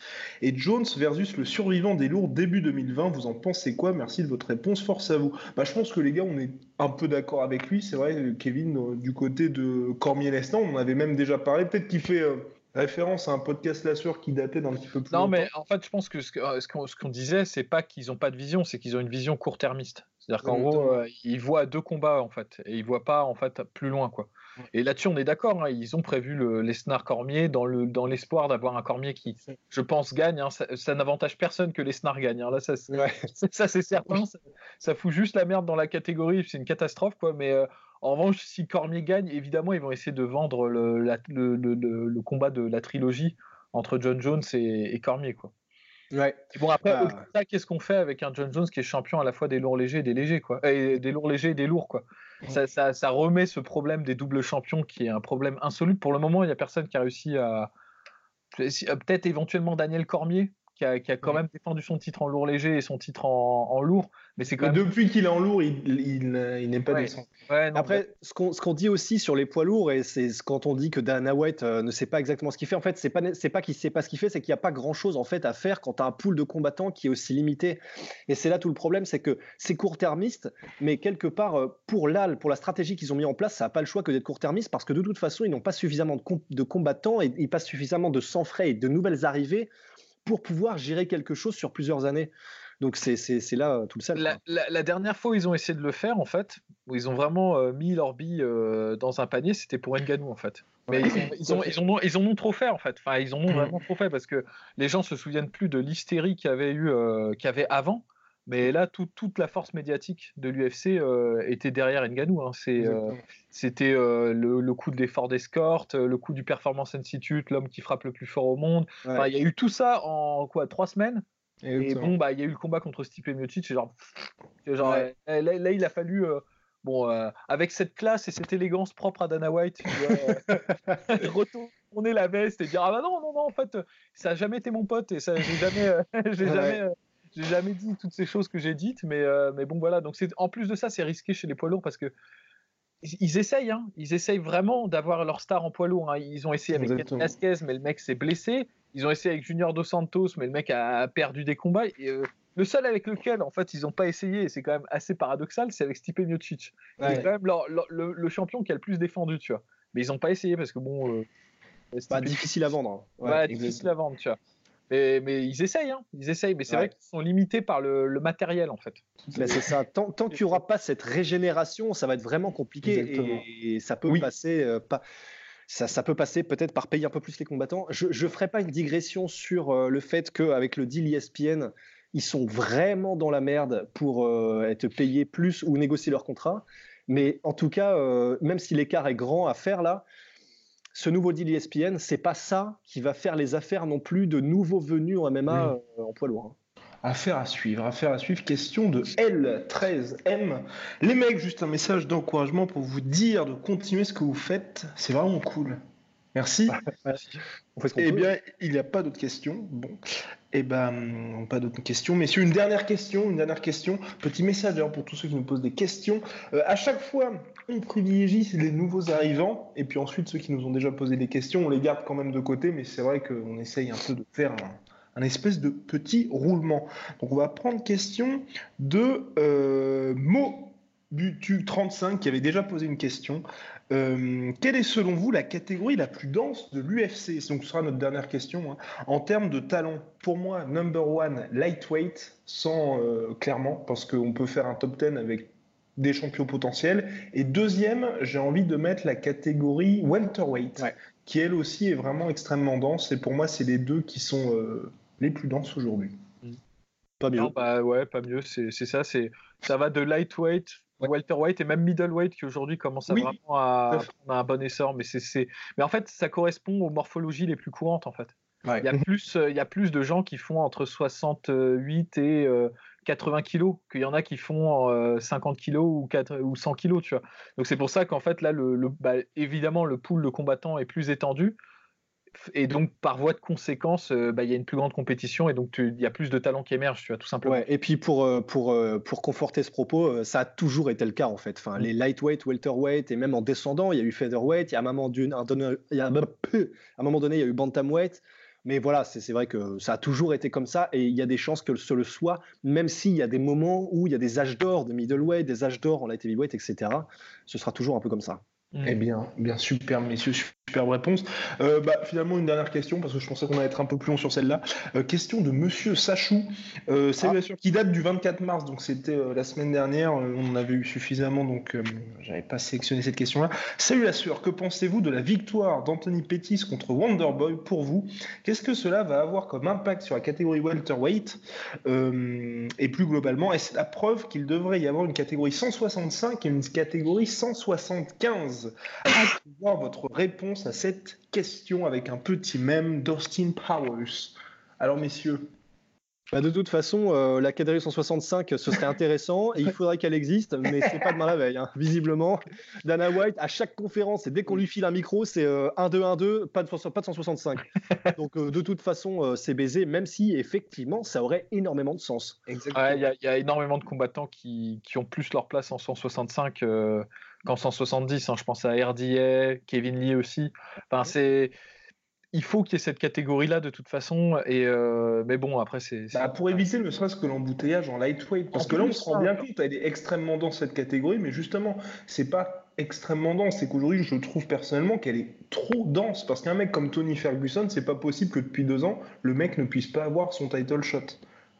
Et Jones versus le survivant des lourds début 2020, vous en pensez quoi? Merci de votre réponse, force à vous. Bah, je pense que les gars, on est un peu d'accord avec lui. C'est vrai, Kevin, euh, du côté de Cormier-Lesnar, on en avait même déjà parlé. Peut-être qu'il fait... Euh, référence à un podcast La Sueur qui datait d'un petit peu plus. Non, mais en fait, je pense que ce qu'on ce qu'on disait, c'est pas qu'ils n'ont pas de vision, c'est qu'ils ont une vision court-termiste. C'est-à-dire qu'en gros, euh, ils voient deux combats en fait, et ils voient pas en fait plus loin quoi. Et là-dessus, on est d'accord. Hein, ils ont prévu le, les Snars Cormier dans le dans l'espoir d'avoir un Cormier qui, je pense, gagne. Hein. Ça, n'avantage personne que les Snars gagnent. Hein. Là, ça, ça c'est certain. Ça, fout juste la merde dans la catégorie. C'est une catastrophe quoi. Mais euh, en revanche, si Cormier gagne, évidemment, ils vont essayer de vendre le, le, combat de la trilogie entre John Jones et, Cormier. Quoi. Ouais. bon, après, bah. qu'est-ce qu'on fait avec un John Jones qui est champion à la fois des lourds légers et des légers, quoi? Et Des lourds légers et des lourds, quoi. Ça, ça, remet ce problème des doubles champions qui est un problème insoluble. Pour le moment, il n'y a personne qui a réussi à. Peut-être éventuellement Daniel Cormier, qui a, qui a, quand même défendu son titre en lourd léger et son titre en, en lourd. Mais c'est quand même... Depuis qu'il est en lourd, il, il, il n'est pas descendu. Après, ce qu'on qu'on dit aussi sur les poids lourds, et c'est quand on dit que Dana White euh, ne sait pas exactement ce qu'il fait, en fait, c'est pas, pas qu'il ne sait pas ce qu'il fait, c'est qu'il n'y a pas grand-chose en fait à faire quand tu as un pool de combattants qui est aussi limité. Et c'est là tout le problème, c'est que c'est court-termiste, mais quelque part, euh, pour là, pour la stratégie qu'ils ont mis en place, ça n'a pas le choix que d'être court-termiste, parce que de toute façon, ils n'ont pas suffisamment de, de combattants et ils passent suffisamment de sang frais et de nouvelles arrivées pour pouvoir gérer quelque chose sur plusieurs années. Donc c'est là tout le sel. La, dernière fois où ils ont essayé de le faire, en fait, où ils ont vraiment mis leur bille dans un panier, c'était pour Nganou, en fait. Mais ils, ont, ils, ont, ils, ont, trop fait en fait. Enfin, ils en ont mmh. vraiment trop fait parce que les gens se souviennent plus de l'hystérie qu'il y avait eu, qu'il y avait avant. Mais là, toute la force médiatique de l'UFC euh, était derrière Nganou. Hein. Euh, c'était euh, le, coup de l'effort d'escorte, le coup du Performance Institute, l'homme qui frappe le plus fort au monde. il y a eu tout ça en quoi trois semaines? Et bon, bah, il y a eu le combat contre Stipe Miocic. Genre, genre là, là, il a fallu bon, avec cette classe et cette élégance propre à Dana White, retourner la veste et dire ah bah non non non en fait ça a jamais été mon pote et ça j'ai jamais j'ai jamais j'ai jamais dit toutes ces choses que j'ai dites, mais, euh, mais bon, voilà. Donc, en plus de ça, c'est risqué chez les poids lourds parce que ils essayent, hein. ils essayent vraiment d'avoir leur star en poids lourd. Hein. Ils ont essayé avec Velasquez, mais le mec s'est blessé. Ils ont essayé avec Junior Dos Santos, mais le mec a perdu des combats. Et, euh, le seul avec lequel, en fait, ils n'ont pas essayé, et c'est quand même assez paradoxal, c'est avec Stipe Miocic. C'est quand même le, champion qui a le plus défendu, tu vois. Mais ils n'ont pas essayé parce que bon. Euh, pas difficile à vendre. Hein. Ouais, difficile à vendre, tu vois. Mais, ils essayent, hein. ils essayent, mais c'est vrai qu'ils sont limités par le, matériel en fait. c'est ça. Tant, qu'il n'y aura pas cette régénération, ça va être vraiment compliqué et, ça peut passer euh, pas. Ça, peut passer peut-être par payer un peu plus les combattants. Je ne ferai pas une digression sur euh, le fait qu'avec le deal ESPN, ils sont vraiment dans la merde pour euh, être payés plus ou négocier leur contrat. Mais en tout cas, même si l'écart est grand à faire là, ce nouveau deal ESPN, c'est pas ça qui va faire les affaires non plus de nouveaux venus en MMA euh, en poids lourd. Hein. Affaire à suivre, affaire à suivre. Question de L13M. Les mecs, juste un message d'encouragement pour vous dire de continuer ce que vous faites. C'est vraiment cool. Merci. eh bien, il n'y a pas d'autres questions. Bon. Eh ben, pas d'autres questions. Messieurs, une dernière question, une dernière question. Petit message pour tous ceux qui nous posent des questions. Euh, à chaque fois, on privilégie les nouveaux arrivants, et puis ensuite ceux qui nous ont déjà posé des questions, on les garde quand même de côté, mais c'est vrai qu'on essaye un peu de faire un, espèce de petit roulement. Donc on va prendre question de euh, Mo Butu 35 qui avait déjà posé une question. Euh, quelle est selon vous la catégorie la plus dense de l'UFC Donc ce sera notre dernière question. Hein. En termes de talent, pour moi, number one, lightweight, sans euh, clairement, parce qu'on peut faire un top 10 avec des champions potentiels. Et deuxième, j'ai envie de mettre la catégorie welterweight, qui elle aussi est vraiment extrêmement dense. Et pour moi, c'est les deux qui sont euh, les plus denses aujourd'hui. Pas mieux. bah ouais, pas mieux. C'est ça. C'est ça va de lightweight, welterweight et même middleweight qui aujourd'hui commence à vraiment à, un bon essor. Mais c'est mais en fait, ça correspond aux morphologies les plus courantes en fait. Il, y a plus, il y a plus de gens qui font entre 68 et 80 kilos qu'il y en a qui font 50 kilos ou, 4, ou 100 kilos, tu vois. Donc c'est pour ça qu'en fait, là, le, bah, évidemment, le pool de combattants est plus étendu. Et donc, par voie de conséquence, bah, il y a une plus grande compétition et donc il y a plus de talents qui émergent, tu vois, tout simplement. et puis pour, pour, pour conforter ce propos, ça a toujours été le cas en fait. Enfin, mmh. Les lightweight, welterweight et même en descendant, il y a eu featherweight, il y a un moment, il y a un moment donné, il y a eu bantamweight. Mais voilà, c'est vrai que ça a toujours été comme ça et il y a des chances que ce le soit, même s'il y a des moments où il y a des âges d'or de middleweight, des âges d'or en light heavyweight, etc. Ce sera toujours un peu comme ça. Eh bien, bien super, messieurs, superbe réponse. Euh, bah, finalement, une dernière question, parce que je pensais qu'on allait être un peu plus long sur celle-là. Euh, question de Monsieur Sachou, euh, c'est ah. qui date du 24 mars, donc c'était euh, la semaine dernière. on en avait eu suffisamment, donc j'avais pas sélectionné cette question-là. Salut la sueur, que pensez-vous de la victoire d'Anthony Pettis contre Wonderboy pour vous? Qu'est-ce que cela va avoir comme impact sur la catégorie welterweight Et plus globalement, est-ce la preuve qu'il devrait y avoir une catégorie 165 et une catégorie 175 à votre réponse à cette question avec un petit mème d'Austin Powers. Alors, messieurs. Bah, de toute façon, euh, la catégorie 165, ce serait intéressant et il faudrait qu'elle existe, mais c'est pas demain la veille, hein. visiblement. Dana White, à chaque conférence, et dès qu'on lui file un micro, c'est 1-2-1-2, euh, pas de, pas de 165. Donc, euh, de toute façon, c'est baisé, même si effectivement, ça aurait énormément de sens. Il y, a énormément de combattants qui, qui, ont plus leur place en 165 qu'en 170. Hein, je pense à RDA, Kevin Lee aussi. Enfin, c'est il faut qu'il y ait cette catégorie-là de toute façon. Et euh, mais bon, après, c'est. Bah, pour éviter ne serait-ce que l'embouteillage en lightweight. Parce que là, on se rend bien compte, elle est extrêmement dense cette catégorie, mais justement, c'est pas extrêmement dense. C'est qu'aujourd'hui, je trouve personnellement qu'elle est trop dense. Parce qu'un mec comme Tony Ferguson, c'est pas possible que depuis deux ans, le mec ne puisse pas avoir son title shot.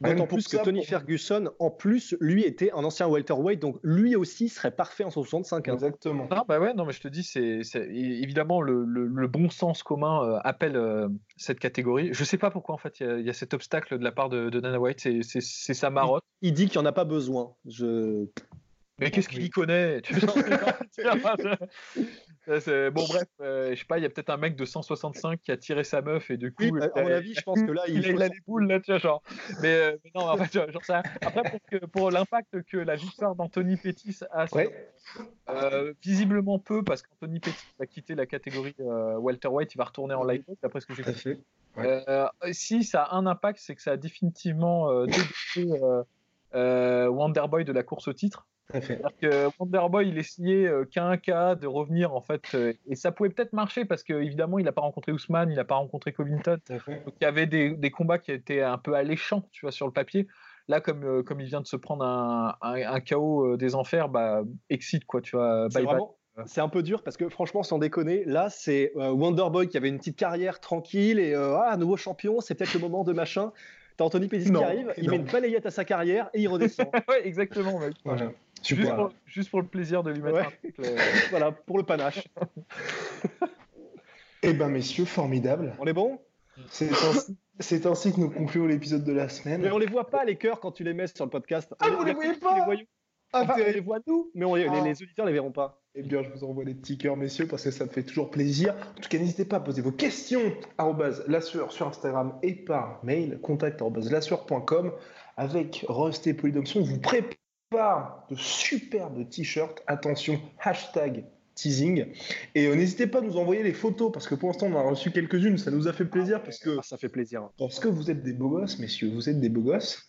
D'autant plus que Tony Ferguson, en plus, lui était un ancien welterweight, donc lui aussi serait parfait en 165. Hein. Exactement. Non, bah ouais, non, mais je te dis, c'est évidemment le, le, bon sens commun euh, appelle euh, cette catégorie. Je sais pas pourquoi en fait il y, a cet obstacle de la part de, de Dana White, c'est sa marotte. Il, dit qu'il n'y en a pas besoin. Je... Mais qu'est-ce qu'il y connaît? Bon, bref, euh, je sais pas, il y a peut-être un mec de 165 qui a tiré sa meuf et du coup. Oui, à mon avis, je pense que là, il, a, les boules, là, tu vois, genre. Mais, euh, mais non, en fait, genre ça. Après, pour, que, pour l'impact que la victoire d'Anthony Pettis a, euh, visiblement peu, parce qu'Anthony Pettis va quitter la catégorie Walter White, il va retourner en lightweight, d'après ce que j'ai compris. si ça a un impact, c'est que ça a définitivement débouché Wonderboy de la course au titre. C'est-à-dire que Wonderboy, il essayait euh, qu'à un cas de revenir en fait, euh, et ça pouvait peut-être marcher parce qu'évidemment, il n'a pas rencontré Ousmane, il n'a pas rencontré Covington. Donc il y avait des, des, combats qui étaient un peu alléchants, tu vois, sur le papier. Là, comme, euh, comme il vient de se prendre un, un, chaos des enfers, bah, excite quoi, tu vois. C'est un peu dur parce que franchement, sans déconner, là, c'est Wonderboy qui avait une petite carrière tranquille et ah, nouveau champion, c'est peut-être le moment de machin. T'as Anthony Pettis qui arrive, il met une balayette à sa carrière et il redescend. ouais, exactement, mec. Juste pour, le plaisir de lui mettre un euh, voilà, pour le panache. eh ben, messieurs, formidable. On est bon? C'est ainsi, que nous concluons l'épisode de la semaine. Mais on les voit pas, les cœurs, quand tu les mets sur le podcast. Ah, vous les voyez pas? Les ah, on les voit nous, mais les, ah. les, auditeurs les verront pas. Eh bien, je vous envoie des petits cœurs, messieurs, parce que ça me fait toujours plaisir. En tout cas, n'hésitez pas à poser vos questions la sur Instagram et par mail, contact avec Rust et Polydomson. Vous de superbes t-shirts. Attention, hashtag teasing. Et euh, n'hésitez pas à nous envoyer les photos, parce que pour l'instant, on a reçu quelques-unes. Ça nous a fait plaisir, parce que... Ah, ça fait plaisir. Parce que vous êtes des beaux gosses, messieurs. Vous êtes des beaux gosses.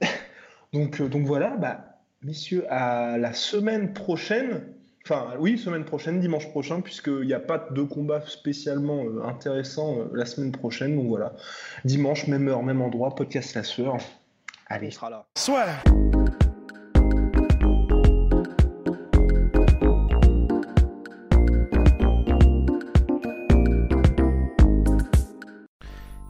donc, euh, donc voilà, bah, messieurs, à la semaine prochaine. Enfin, oui, semaine prochaine, dimanche prochain, puisqu'il n'y a pas de combat spécialement euh, intéressant la semaine prochaine. Donc voilà, dimanche, même heure, même endroit, podcast La Sueur. Allez. On sera là. Soit.